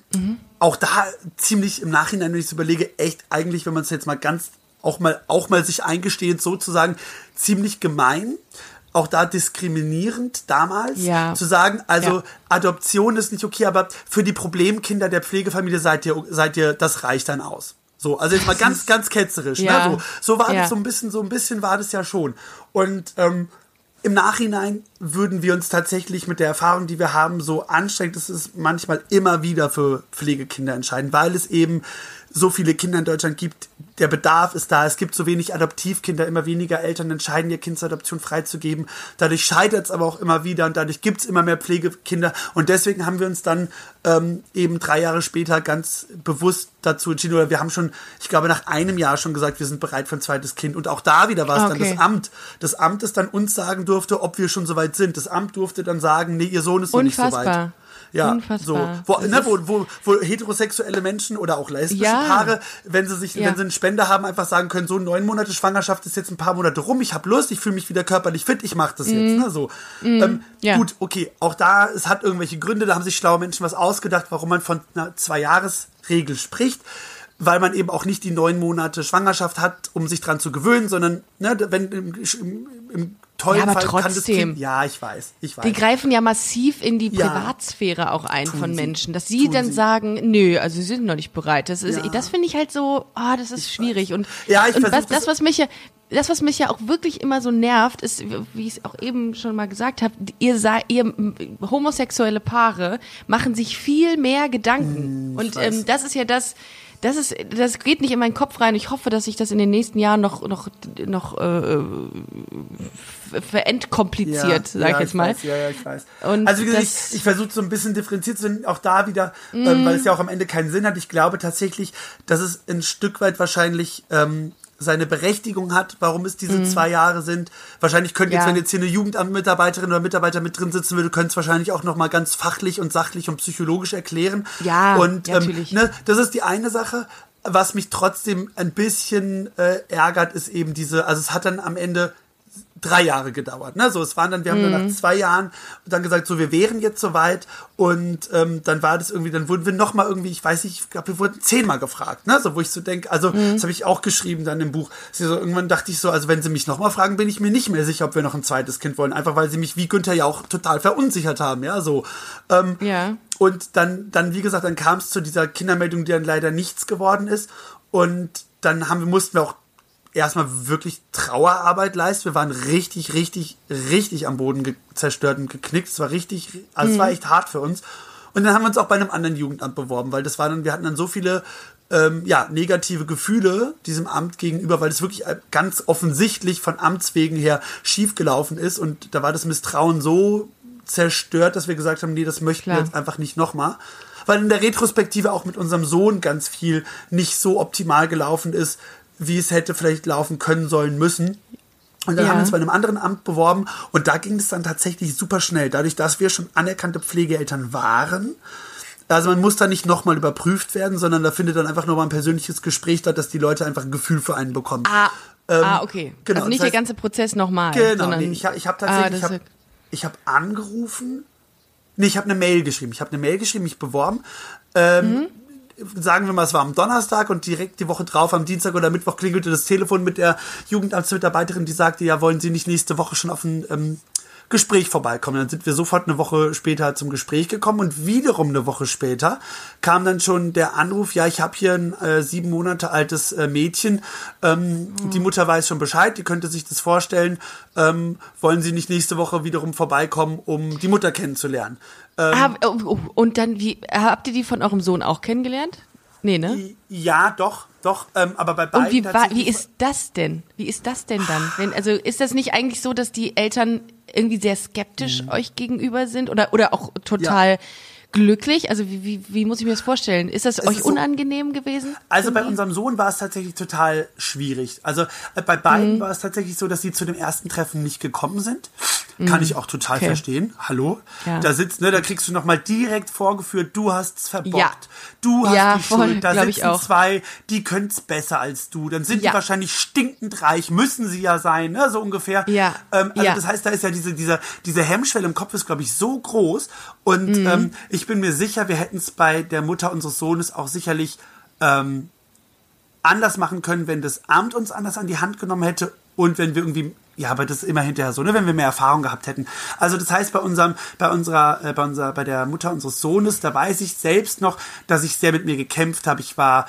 Auch da ziemlich im Nachhinein, wenn ich es überlege, echt eigentlich, wenn man es jetzt mal ganz auch mal auch mal sich eingestehend sozusagen ziemlich gemein. Auch da diskriminierend damals Ja. zu sagen, also Ja. Adoption ist nicht okay, aber für die Problemkinder der Pflegefamilie seid ihr, seid ihr, das reicht dann aus. So, also jetzt mal ganz, ganz ketzerisch. Ja. Ne? So, so war das so ein bisschen, so ein bisschen war das ja schon. Und ähm, im Nachhinein würden wir uns tatsächlich mit der Erfahrung, die wir haben, so anstrengend, es ist manchmal immer wieder für Pflegekinder entscheiden, weil es eben so viele Kinder in Deutschland gibt. Der Bedarf ist da. Es gibt so wenig Adoptivkinder. Immer weniger Eltern entscheiden, ihr Kind zur Adoption freizugeben. Dadurch scheitert es aber auch immer wieder und dadurch gibt es immer mehr Pflegekinder. Und deswegen haben wir uns dann ähm, eben drei Jahre später ganz bewusst dazu entschieden. Oder wir haben schon, ich glaube, nach einem Jahr schon gesagt, wir sind bereit für ein zweites Kind. Und auch da wieder war es dann Okay. das Amt. Das Amt, das dann uns sagen durfte, ob wir schon soweit sind. Das Amt durfte dann sagen, nee, ihr Sohn ist noch nicht so weit. Ja, Unfassbar. so. Wo, ne, wo, wo, wo heterosexuelle Menschen oder auch lesbische Ja. Paare, wenn sie sich, Ja. wenn sie einen Spender haben, einfach sagen können, so neun Monate Schwangerschaft ist jetzt ein paar Monate rum, ich habe Lust, ich fühle mich wieder körperlich fit, ich mache das jetzt. Ne, so. Ähm, Mhm. Ja. Gut, okay, auch da, es hat irgendwelche Gründe, da haben sich schlaue Menschen was ausgedacht, warum man von einer Zwei-Jahres-Regel spricht. Weil man eben auch nicht die neun Monate Schwangerschaft hat, um sich dran zu gewöhnen, sondern ne, wenn im, im, im tollen Ja, aber Fall trotzdem. Kind. Ja, ich weiß, ich weiß. Die greifen ja massiv in die Ja. Privatsphäre auch ein von. Menschen, dass sie dann sie. sagen, nö, also sie sind noch nicht bereit. Das ist, Ja. das finde ich halt so, ah, das ist schwierig. Und, Ja, ich und was, das, was mich ja, das, was mich ja auch wirklich immer so nervt, ist, wie ich es auch eben schon mal gesagt habe, ihr, sei- ihr homosexuelle Paare machen sich viel mehr Gedanken. und Hm, weiß. ähm, das ist ja das, das ist, das geht nicht in meinen Kopf rein. Ich hoffe, dass sich das in den nächsten Jahren noch, noch, noch äh, f- verentkompliziert, sag ich jetzt mal. Weiß, ja, ja, ich weiß. Und also wie gesagt, ich, ich versuche so ein bisschen differenziert zu sein, auch da wieder, ähm, weil es ja auch am Ende keinen Sinn hat. Ich glaube tatsächlich, dass es ein Stück weit wahrscheinlich ähm, seine Berechtigung hat, warum es diese zwei Jahre sind. Wahrscheinlich könnte jetzt, Ja. wenn jetzt hier eine Jugendamtmitarbeiterin oder Mitarbeiter mit drin sitzen würde, könnte es wahrscheinlich auch noch mal ganz fachlich und sachlich und psychologisch erklären. Ja, und ähm, natürlich. ne, das ist die eine Sache. Was mich trotzdem ein bisschen äh, ärgert, ist eben diese, also es hat dann am Ende drei Jahre gedauert. Ne? So, es waren dann, wir haben dann Mhm. nach zwei Jahren dann gesagt, so wir wären jetzt soweit und ähm, dann war das irgendwie, dann wurden wir noch mal irgendwie, ich weiß nicht, ich glaube, wir wurden zehnmal gefragt, ne? So, wo ich so denke, also Mhm. das habe ich auch geschrieben dann im Buch. So, irgendwann dachte ich so, also wenn sie mich noch mal fragen, bin ich mir nicht mehr sicher, ob wir noch ein zweites Kind wollen, einfach weil sie mich wie Günther ja auch total verunsichert haben, ja, so. Ähm, Ja. und dann, dann, wie gesagt, dann kam es zu dieser Kindermeldung, die dann leider nichts geworden ist. Und dann haben wir, mussten wir auch erstmal wirklich Trauerarbeit leisten. Wir waren richtig, richtig, richtig am Boden zerstört und geknickt. Es war richtig, also es war echt hart für uns. Und dann haben wir uns auch bei einem anderen Jugendamt beworben, weil das war dann, wir hatten dann so viele ähm, ja, negative Gefühle diesem Amt gegenüber, weil es wirklich ganz offensichtlich von Amts wegen her schiefgelaufen ist. Und da war das Misstrauen so zerstört, dass wir gesagt haben, nee, das möchten Klar. wir jetzt einfach nicht nochmal. Weil in der Retrospektive auch mit unserem Sohn ganz viel nicht so optimal gelaufen ist, wie es hätte vielleicht laufen können sollen müssen. Und dann Ja. haben wir uns bei einem anderen Amt beworben und da ging es dann tatsächlich super schnell. Dadurch, dass wir schon anerkannte Pflegeeltern waren, also man muss da nicht nochmal überprüft werden, sondern da findet dann einfach nochmal ein persönliches Gespräch statt, dass die Leute einfach ein Gefühl für einen bekommen. Ah, ah okay. genau, also nicht das heißt- der ganze Prozess nochmal. Genau, sondern, nee, ich, ich habe Ah, tatsächlich, das ich habe hab angerufen, nee, ich habe eine Mail geschrieben. Ich habe eine Mail geschrieben, mich beworben. Ähm, Sagen wir mal, es war am Donnerstag und direkt die Woche drauf, am Dienstag oder Mittwoch klingelte das Telefon mit der Jugendamtsmitarbeiterin, die sagte, ja, wollen Sie nicht nächste Woche schon auf ein ähm, Gespräch vorbeikommen. Dann sind wir sofort eine Woche später zum Gespräch gekommen und wiederum eine Woche später kam dann schon der Anruf, ja, ich habe hier ein äh, sieben Monate altes äh, Mädchen, ähm, die Mutter weiß schon Bescheid, die könnte sich das vorstellen, ähm, wollen Sie nicht nächste Woche wiederum vorbeikommen, um die Mutter kennenzulernen. Ah, oh, oh, und dann, wie, habt ihr die von eurem Sohn auch kennengelernt? Nee, ne? Ja, doch, doch, ähm, aber bei beiden Und wie, war, wie ist das denn? Wie ist das denn dann? Wenn, also ist das nicht eigentlich so, dass die Eltern irgendwie sehr skeptisch Mhm. euch gegenüber sind oder, oder auch total glücklich? Also wie, wie, wie muss ich mir das vorstellen? Ist das euch ist so- unangenehm gewesen? Also bei unserem Sohn war es tatsächlich total schwierig. Also äh, bei Mhm. beiden war es tatsächlich so, dass sie zu dem ersten Treffen nicht gekommen sind. Kann ich auch total Mhm. Okay. verstehen. Hallo? Ja. Da sitzt, ne, da kriegst du noch mal direkt vorgeführt, du hast's verbockt. Ja. Du hast Ja, die voll, Schuld. Da sitzen zwei, die können's besser als du. Dann sind die wahrscheinlich stinkend reich, müssen sie ja sein, ne, so ungefähr. Ja. Ähm, also das heißt, da ist ja diese, diese, diese Hemmschwelle im Kopf ist, glaube ich, so groß. Und Mhm. ähm, ich bin mir sicher, wir hätten es bei der Mutter unseres Sohnes auch sicherlich ähm, anders machen können, wenn das Amt uns anders an die Hand genommen hätte und wenn wir irgendwie ja, aber das ist immer hinterher so, ne, wenn wir mehr Erfahrung gehabt hätten. Also das heißt bei unserem, bei unserer, äh, bei unserer, bei der Mutter unseres Sohnes, da weiß ich selbst noch, dass ich sehr mit mir gekämpft habe. Ich war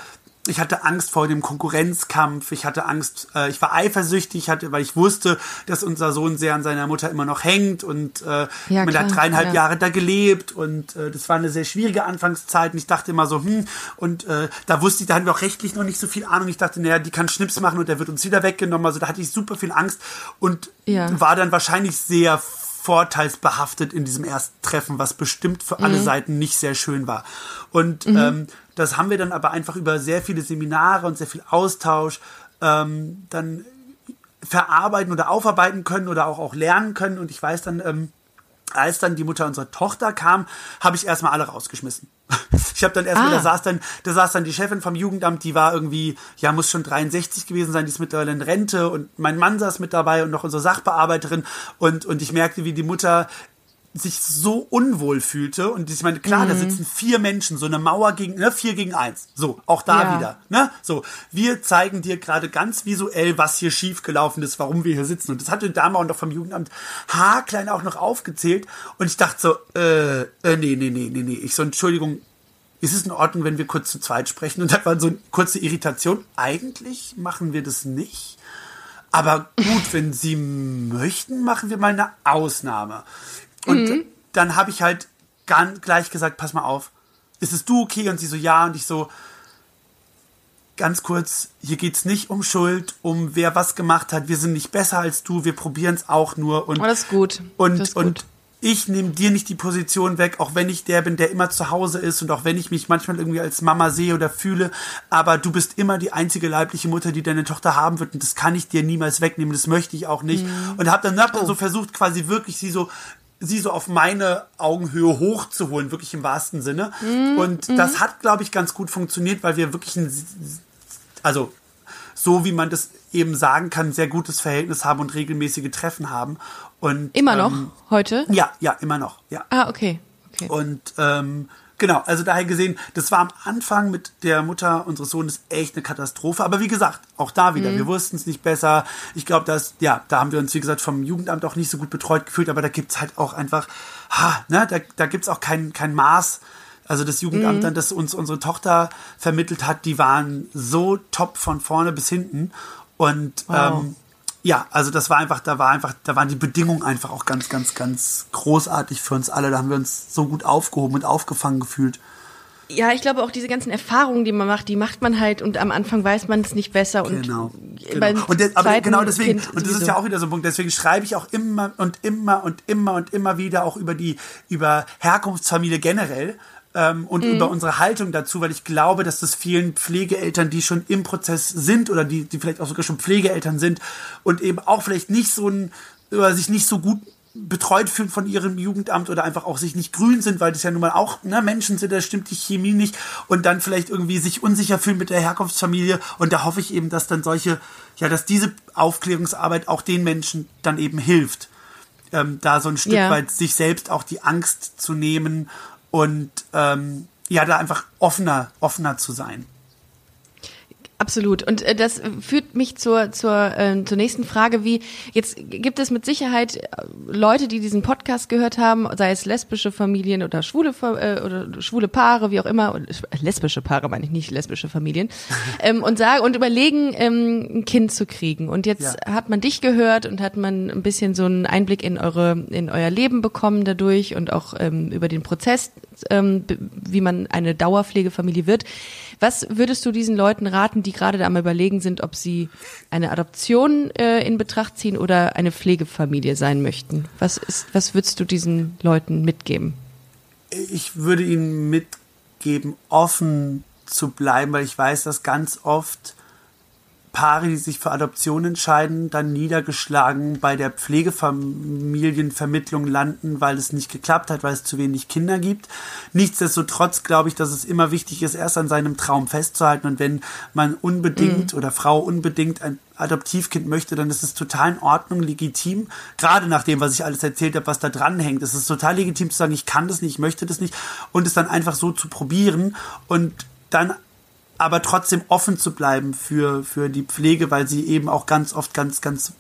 ich hatte Angst vor dem Konkurrenzkampf, ich hatte Angst, äh, ich war eifersüchtig, ich hatte, weil ich wusste, dass unser Sohn sehr an seiner Mutter immer noch hängt und äh, Ja, man klar, hat dreieinhalb ja. Jahre da gelebt und äh, das war eine sehr schwierige Anfangszeit und ich dachte immer so, hm, und äh, da wusste ich, da hatten wir auch rechtlich noch nicht so viel Ahnung. Ich dachte, naja, die kann Schnips machen und der wird uns wieder weggenommen. Also da hatte ich super viel Angst und Ja. war dann wahrscheinlich sehr vorteilsbehaftet in diesem ersten Treffen, was bestimmt für alle Seiten nicht sehr schön war. Und ähm, das haben wir dann aber einfach über sehr viele Seminare und sehr viel Austausch ähm, dann verarbeiten oder aufarbeiten können oder auch, auch lernen können. Und ich weiß dann, ähm, als dann die Mutter unserer Tochter kam, habe ich erstmal alle rausgeschmissen. Ich habe dann erstmal, Ah. da saß dann, da saß dann die Chefin vom Jugendamt, die war irgendwie, ja, muss schon 63 gewesen sein, die ist mittlerweile in Rente und mein Mann saß mit dabei und noch unsere Sachbearbeiterin und, und ich merkte, wie die Mutter sich so unwohl fühlte und ich meine, klar, Mhm. da sitzen vier Menschen, so eine Mauer gegen, ne, vier gegen eins. So, auch da Ja. wieder, ne? So, wir zeigen dir gerade ganz visuell, was hier schiefgelaufen ist, warum wir hier sitzen. Und das hatte auch noch vom Jugendamt haarklein auch noch aufgezählt und ich dachte so, äh, äh nee, nee, nee, nee, nee. Ich so, Entschuldigung, ist es in Ordnung, wenn wir kurz zu zweit sprechen? Und da war so eine kurze Irritation. Eigentlich machen wir das nicht. Aber gut, wenn Sie möchten, machen wir mal eine Ausnahme. Und dann habe ich halt ganz gleich gesagt, pass mal auf, ist es du okay? Und sie so, ja. Und ich so, ganz kurz, hier geht's nicht um Schuld, um wer was gemacht hat. Wir sind nicht besser als du, wir probieren es auch nur. Und, Oh, das ist gut. Und, ist und gut. ich nehme dir nicht die Position weg, auch wenn ich der bin, der immer zu Hause ist und auch wenn ich mich manchmal irgendwie als Mama sehe oder fühle, aber du bist immer die einzige leibliche Mutter, die deine Tochter haben wird und das kann ich dir niemals wegnehmen, das möchte ich auch nicht. Mhm. Und habe dann, hab dann Oh. so versucht, quasi wirklich sie so sie so auf meine Augenhöhe hochzuholen, wirklich im wahrsten Sinne. Mhm. Und das hat, glaube ich, ganz gut funktioniert, weil wir wirklich ein, also so wie man das eben sagen kann, sehr gutes Verhältnis haben und regelmäßige Treffen haben. Und Immer noch? Ähm, heute? ja, ja, immer noch. Ja. Ah, okay. okay. Und ähm, genau, also daher gesehen, das war am Anfang mit der Mutter unseres Sohnes echt eine Katastrophe. Aber wie gesagt, auch da wieder, wir wussten es nicht besser. Ich glaube, dass, ja, da haben wir uns, wie gesagt, vom Jugendamt auch nicht so gut betreut gefühlt, aber da gibt's halt auch einfach, ha, ne, da, da gibt's auch kein, kein Maß. Also das Jugendamt dann, das uns unsere Tochter vermittelt hat, die waren so top von vorne bis hinten. Und ähm, ja, also das war einfach, da war einfach, da waren die Bedingungen einfach auch ganz, ganz, ganz großartig für uns alle. Da haben wir uns so gut aufgehoben und aufgefangen gefühlt. Ja, ich glaube auch diese ganzen Erfahrungen, die man macht, die macht man halt und am Anfang weiß man es nicht besser und Genau. genau. Und das, aber genau deswegen, Kind und das ist ja auch wieder so ein Punkt, deswegen schreibe ich auch immer und immer und immer und immer wieder auch über die, über Herkunftsfamilie generell, ähm, und über unsere Haltung dazu, weil ich glaube, dass das vielen Pflegeeltern, die schon im Prozess sind oder die, die vielleicht auch sogar schon Pflegeeltern sind und eben auch vielleicht nicht so ein, oder sich nicht so gut betreut fühlen von ihrem Jugendamt oder einfach auch sich nicht grün sind, weil das ja nun mal auch ne, Menschen sind, da stimmt die Chemie nicht und dann vielleicht irgendwie sich unsicher fühlen mit der Herkunftsfamilie und da hoffe ich eben, dass dann solche, ja, dass diese Aufklärungsarbeit auch den Menschen dann eben hilft, ähm, da so ein Stück Ja. weit sich selbst auch die Angst zu nehmen und ähm, ja, da einfach offener, offener zu sein. Absolut. Und äh, das führt mich zur, zur, äh, zur nächsten Frage, wie jetzt gibt es mit Sicherheit äh, Leute, die diesen Podcast gehört haben, sei es lesbische Familien oder schwule äh, oder schwule Paare, wie auch immer, äh, lesbische Paare meine ich nicht, lesbische Familien, ähm, und sagen und überlegen, ähm, ein Kind zu kriegen. Und jetzt Ja. hat man dich gehört und hat man ein bisschen so einen Einblick in eure, in euer Leben bekommen dadurch und auch ähm, über den Prozess, ähm, wie man eine Dauerpflegefamilie wird. Was würdest du diesen Leuten raten, die gerade da am überlegen sind, ob sie eine Adoption äh, in Betracht ziehen oder eine Pflegefamilie sein möchten? Was ist, was würdest du diesen Leuten mitgeben? ich würde ihnen mitgeben, offen zu bleiben, weil ich weiß, dass ganz oft Paare, die sich für Adoption entscheiden, dann niedergeschlagen bei der Pflegefamilienvermittlung landen, weil es nicht geklappt hat, weil es zu wenig Kinder gibt. Nichtsdestotrotz glaube ich, dass es immer wichtig ist, erst an seinem Traum festzuhalten. Und wenn man unbedingt oder Frau unbedingt ein Adoptivkind möchte, dann ist es total in Ordnung, legitim. Gerade nach dem, was ich alles erzählt habe, was da dran hängt, ist es total legitim zu sagen, ich kann das nicht, ich möchte das nicht und es dann einfach so zu probieren und dann aber trotzdem offen zu bleiben für, für die Pflege, weil sie eben auch ganz oft ganz, ganz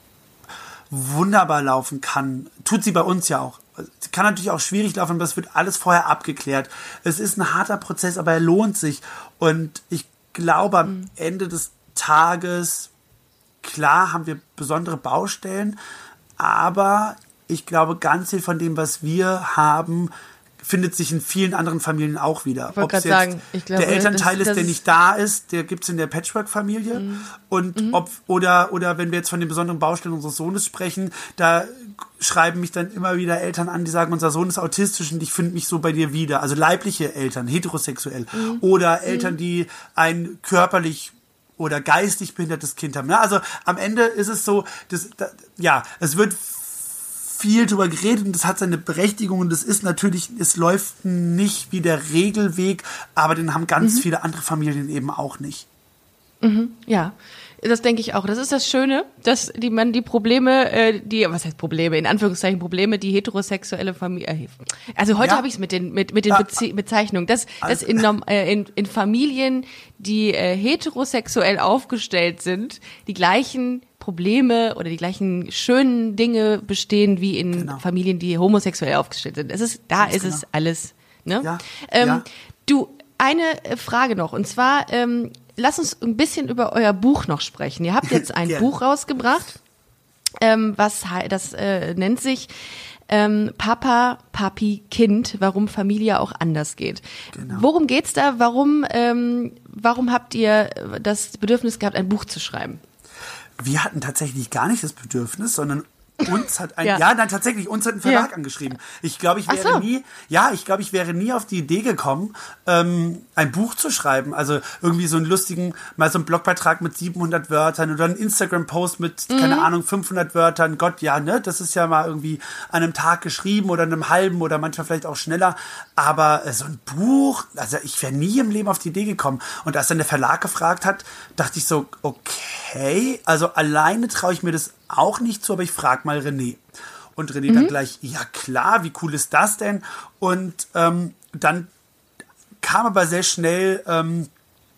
wunderbar laufen kann. Tut sie bei uns ja auch. Sie kann natürlich auch schwierig laufen, aber es wird alles vorher abgeklärt. Es ist ein harter Prozess, aber er lohnt sich. Und ich glaube, am Ende des Tages, klar haben wir besondere Baustellen, aber ich glaube, ganz viel von dem, was wir haben, findet sich in vielen anderen Familien auch wieder. Ob es grad sagen, glaube, der Elternteil das- ist, das der ist- nicht da ist, der gibt's in der Patchwork-Familie. Mhm. Und ob, oder, oder wenn wir jetzt von den besonderen Baustellen unseres Sohnes sprechen, da schreiben mich dann immer wieder Eltern an, die sagen, unser Sohn ist autistisch und ich finde mich so bei dir wieder. Also leibliche Eltern, heterosexuell. Mhm. Oder Eltern, die ein körperlich oder geistig behindertes Kind haben. Also am Ende ist es so, dass, da, ja, es wird viel drüber geredet und das hat seine Berechtigung und das ist natürlich, es läuft nicht wie der Regelweg, aber den haben Mhm. ganz viele andere Familien eben auch nicht. Ja, das denke ich auch. Das ist das Schöne, dass die man die Probleme, äh, die was heißt Probleme in Anführungszeichen Probleme, die heterosexuelle Familie. Äh, also heute Ja. habe ich es mit den mit mit den Ja. Bezie Bezeichnungen, dass dass in, äh, in in Familien, die äh, heterosexuell aufgestellt sind, die gleichen Probleme oder die gleichen schönen Dinge bestehen wie in Genau. Familien, die homosexuell aufgestellt sind. Es ist da ist es genau. alles. Ne? Ja, Ähm, ja. Du, eine äh, Frage noch. Und zwar, ähm, lass uns ein bisschen über euer Buch noch sprechen. Ihr habt jetzt ein. Buch rausgebracht, ähm, was das äh, nennt sich ähm, Papa, Papi, Kind, warum Familie auch anders geht. Genau. Worum geht's da? Warum, ähm, warum habt ihr das Bedürfnis gehabt, ein Buch zu schreiben? Wir hatten tatsächlich gar nicht das Bedürfnis, sondern uns hat ein, Ja. ja, nein, tatsächlich, uns hat ein Verlag Ja. angeschrieben. Ich glaube, ich wäre so. nie, ja, ich glaube, ich wäre nie auf die Idee gekommen, ähm, ein Buch zu schreiben. Also irgendwie so einen lustigen, mal so einen Blogbeitrag mit 700 Wörtern oder einen Instagram-Post mit, Mhm. keine Ahnung, 500 Wörtern. Gott, ja, ne, das ist ja mal irgendwie an einem Tag geschrieben oder einem halben oder manchmal vielleicht auch schneller. Aber äh, so ein Buch, also ich wäre nie im Leben auf die Idee gekommen. Und als dann der Verlag gefragt hat, dachte ich so, okay, also alleine traue ich mir das auch nicht zu, aber ich frage mal René. Und René dann gleich, ja klar, wie cool ist das denn? Und ähm, dann kam aber sehr schnell ähm,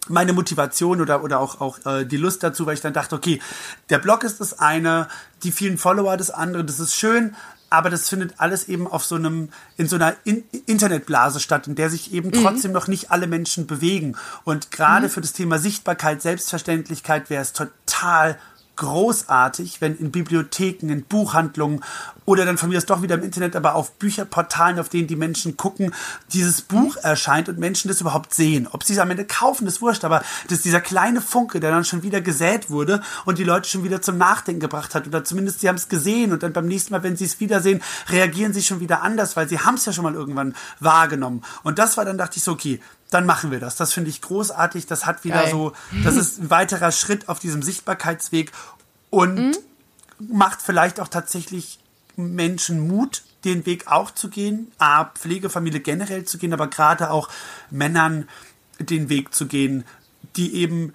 meine Motivation oder, oder auch, auch äh, die Lust dazu, weil ich dann dachte, okay, der Blog ist das eine, die vielen Follower das andere, das ist schön, aber das findet alles eben auf so einem, in so einer in Internetblase statt, in der sich eben trotzdem noch nicht alle Menschen bewegen. Und gerade für das Thema Sichtbarkeit, Selbstverständlichkeit wäre es total großartig, wenn in Bibliotheken, in Buchhandlungen oder dann von mir aus doch wieder im Internet, aber auf Bücherportalen, auf denen die Menschen gucken, dieses Buch erscheint und Menschen das überhaupt sehen. Ob sie es am Ende kaufen, ist wurscht, aber das ist dieser kleine Funke, der dann schon wieder gesät wurde und die Leute schon wieder zum Nachdenken gebracht hat oder zumindest sie haben es gesehen und dann beim nächsten Mal, wenn sie es wiedersehen, reagieren sie schon wieder anders, weil sie haben es ja schon mal irgendwann wahrgenommen. Und das war dann, dachte ich so, okay, dann machen wir das. Das finde ich großartig. Das hat wieder Geil. so, das ist ein weiterer Schritt auf diesem Sichtbarkeitsweg und Mhm. macht vielleicht auch tatsächlich Menschen Mut, den Weg auch zu gehen, A, Pflegefamilie generell zu gehen, aber gerade auch Männern den Weg zu gehen, die eben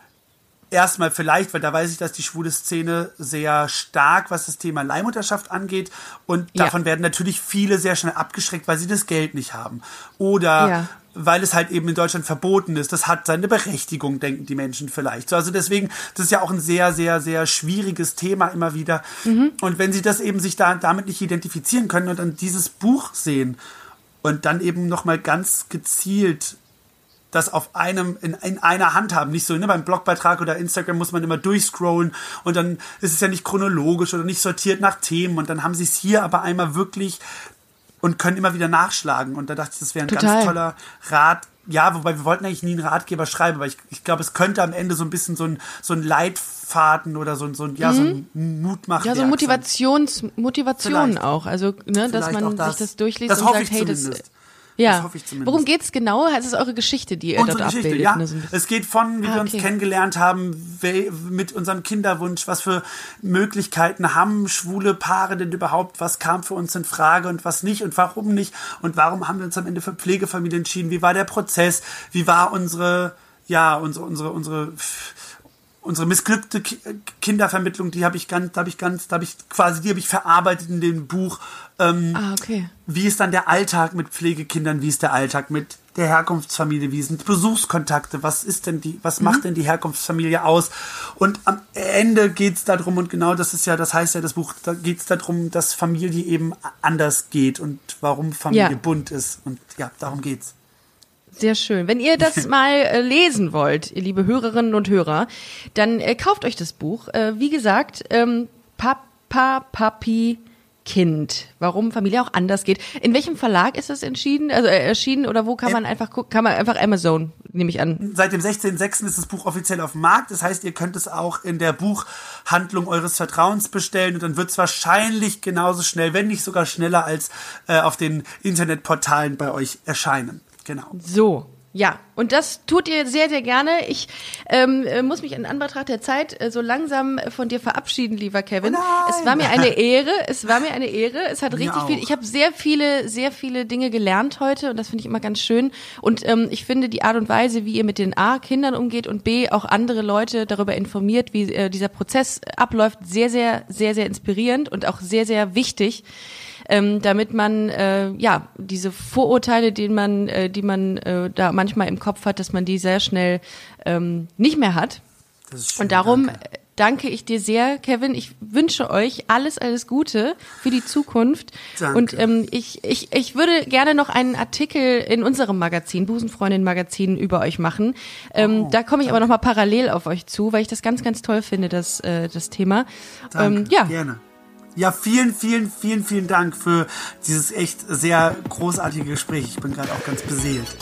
erstmal vielleicht, weil da weiß ich, dass die schwule Szene sehr stark, was das Thema Leihmutterschaft angeht. Und Ja. davon werden natürlich viele sehr schnell abgeschreckt, weil sie das Geld nicht haben. Oder Ja. Weil es halt eben in Deutschland verboten ist. Das hat seine Berechtigung, denken die Menschen vielleicht. So, also deswegen, das ist ja auch ein sehr, sehr, sehr schwieriges Thema immer wieder. Und wenn sie das eben sich da damit nicht identifizieren können und dann dieses Buch sehen und dann eben nochmal ganz gezielt das auf einem, in, in einer Hand haben. Nicht so, ne, beim Blogbeitrag oder Instagram muss man immer durchscrollen und dann ist es ja nicht chronologisch oder nicht sortiert nach Themen und dann haben sie es hier aber einmal wirklich und können immer wieder nachschlagen. Und da dachte ich, das wäre ein Total. ganz toller Rat. Ja, wobei wir wollten eigentlich nie einen Ratgeber schreiben, aber ich, ich glaube, es könnte am Ende so ein bisschen so ein, so ein Leitfaden oder so ein, so ein, ja, so ein. Mhm. Ja, so Motivations, Motivation Vielleicht. auch. Also, ne, dass man sich das durchliest Das und sagt, hey, das. Ja. Das hoffe ich zumindest. Worum geht's genau? Es ist eure Geschichte, die ihr Unsere dort Geschichte, abbildet. ja. ne, so. Es geht von, wie Ah, wir uns okay. kennengelernt haben, mit unserem Kinderwunsch, was für Möglichkeiten haben schwule Paare denn überhaupt, was kam für uns in Frage und was nicht und warum nicht und warum haben wir uns am Ende für Pflegefamilie entschieden, wie war der Prozess, wie war unsere, ja, unsere, unsere, unsere, unsere missglückte Ki Kindervermittlung, die habe ich ganz, da habe ich ganz, da habe ich quasi, die habe ich verarbeitet in dem Buch. Ähm, ah, okay. wie ist dann der Alltag mit Pflegekindern, wie ist der Alltag mit der Herkunftsfamilie, wie sind Besuchskontakte, was ist denn die, was macht denn die Herkunftsfamilie aus? Und am Ende geht's darum, und genau das ist ja, das heißt ja das Buch, da geht's darum, dass Familie eben anders geht und warum Familie Ja. bunt ist. Und ja, darum geht's. Sehr schön. Wenn ihr das mal äh, lesen wollt, ihr liebe Hörerinnen und Hörer, dann äh, kauft euch das Buch. Äh, wie gesagt, ähm, Papa, Papi, Kind. Warum Familie auch anders geht. In welchem Verlag ist das entschieden? Also äh, erschienen oder wo kann man einfach gucken? Kann man einfach Amazon, nehme ich an. Seit dem 16.06. ist das Buch offiziell auf dem Markt. Das heißt, ihr könnt es auch in der Buchhandlung eures Vertrauens bestellen und dann wird es wahrscheinlich genauso schnell, wenn nicht sogar schneller als äh, auf den Internetportalen bei euch erscheinen. Genau. So. Ja, und das tut ihr sehr, sehr gerne. Ich ähm, äh, muss mich in Anbetracht der Zeit äh, so langsam von dir verabschieden, lieber Kevin. Oh es war mir eine Ehre. Es war mir eine Ehre. Es hat Mir richtig auch. viel. Ich habe sehr viele, sehr viele Dinge gelernt heute und das finde ich immer ganz schön. Und ähm, ich finde die Art und Weise, wie ihr mit den A Kindern umgeht und B auch andere Leute darüber informiert, wie äh, dieser Prozess abläuft, sehr, sehr, sehr, sehr inspirierend und auch sehr, sehr wichtig ähm, damit man äh, ja diese Vorurteile, die man, äh, die man äh, da manchmal im Kopf hat, dass man die sehr schnell ähm, nicht mehr hat. Das ist schön, Und darum danke. äh, danke ich dir sehr, Kevin. Ich wünsche euch alles, alles Gute für die Zukunft. Danke. Und ähm, ich, ich, ich würde gerne noch einen Artikel in unserem Magazin, Busenfreundin Magazin, über euch machen. Ähm, Oh, da komme ich aber noch mal parallel auf euch zu, weil ich das ganz, ganz toll finde, das, äh, das Thema. Danke, Ähm, ja, gerne. Ja, vielen, vielen, vielen, vielen Dank für dieses echt sehr großartige Gespräch. Ich bin gerade auch ganz beseelt.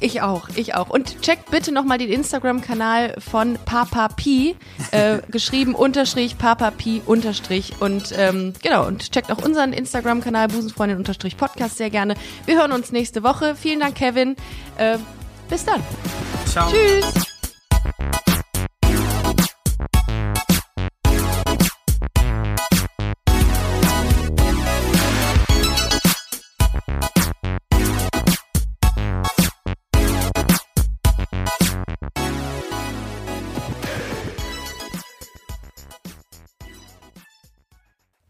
Ich auch, ich auch. Und checkt bitte nochmal den Instagram-Kanal von Papa Pi, äh, geschrieben unterstrich Papa Pi unterstrich. Und ähm, genau, und checkt auch unseren Instagram-Kanal Busenfreundin unterstrich Podcast sehr gerne. Wir hören uns nächste Woche. Vielen Dank, Kevin. Äh, bis dann. Ciao. Tschüss.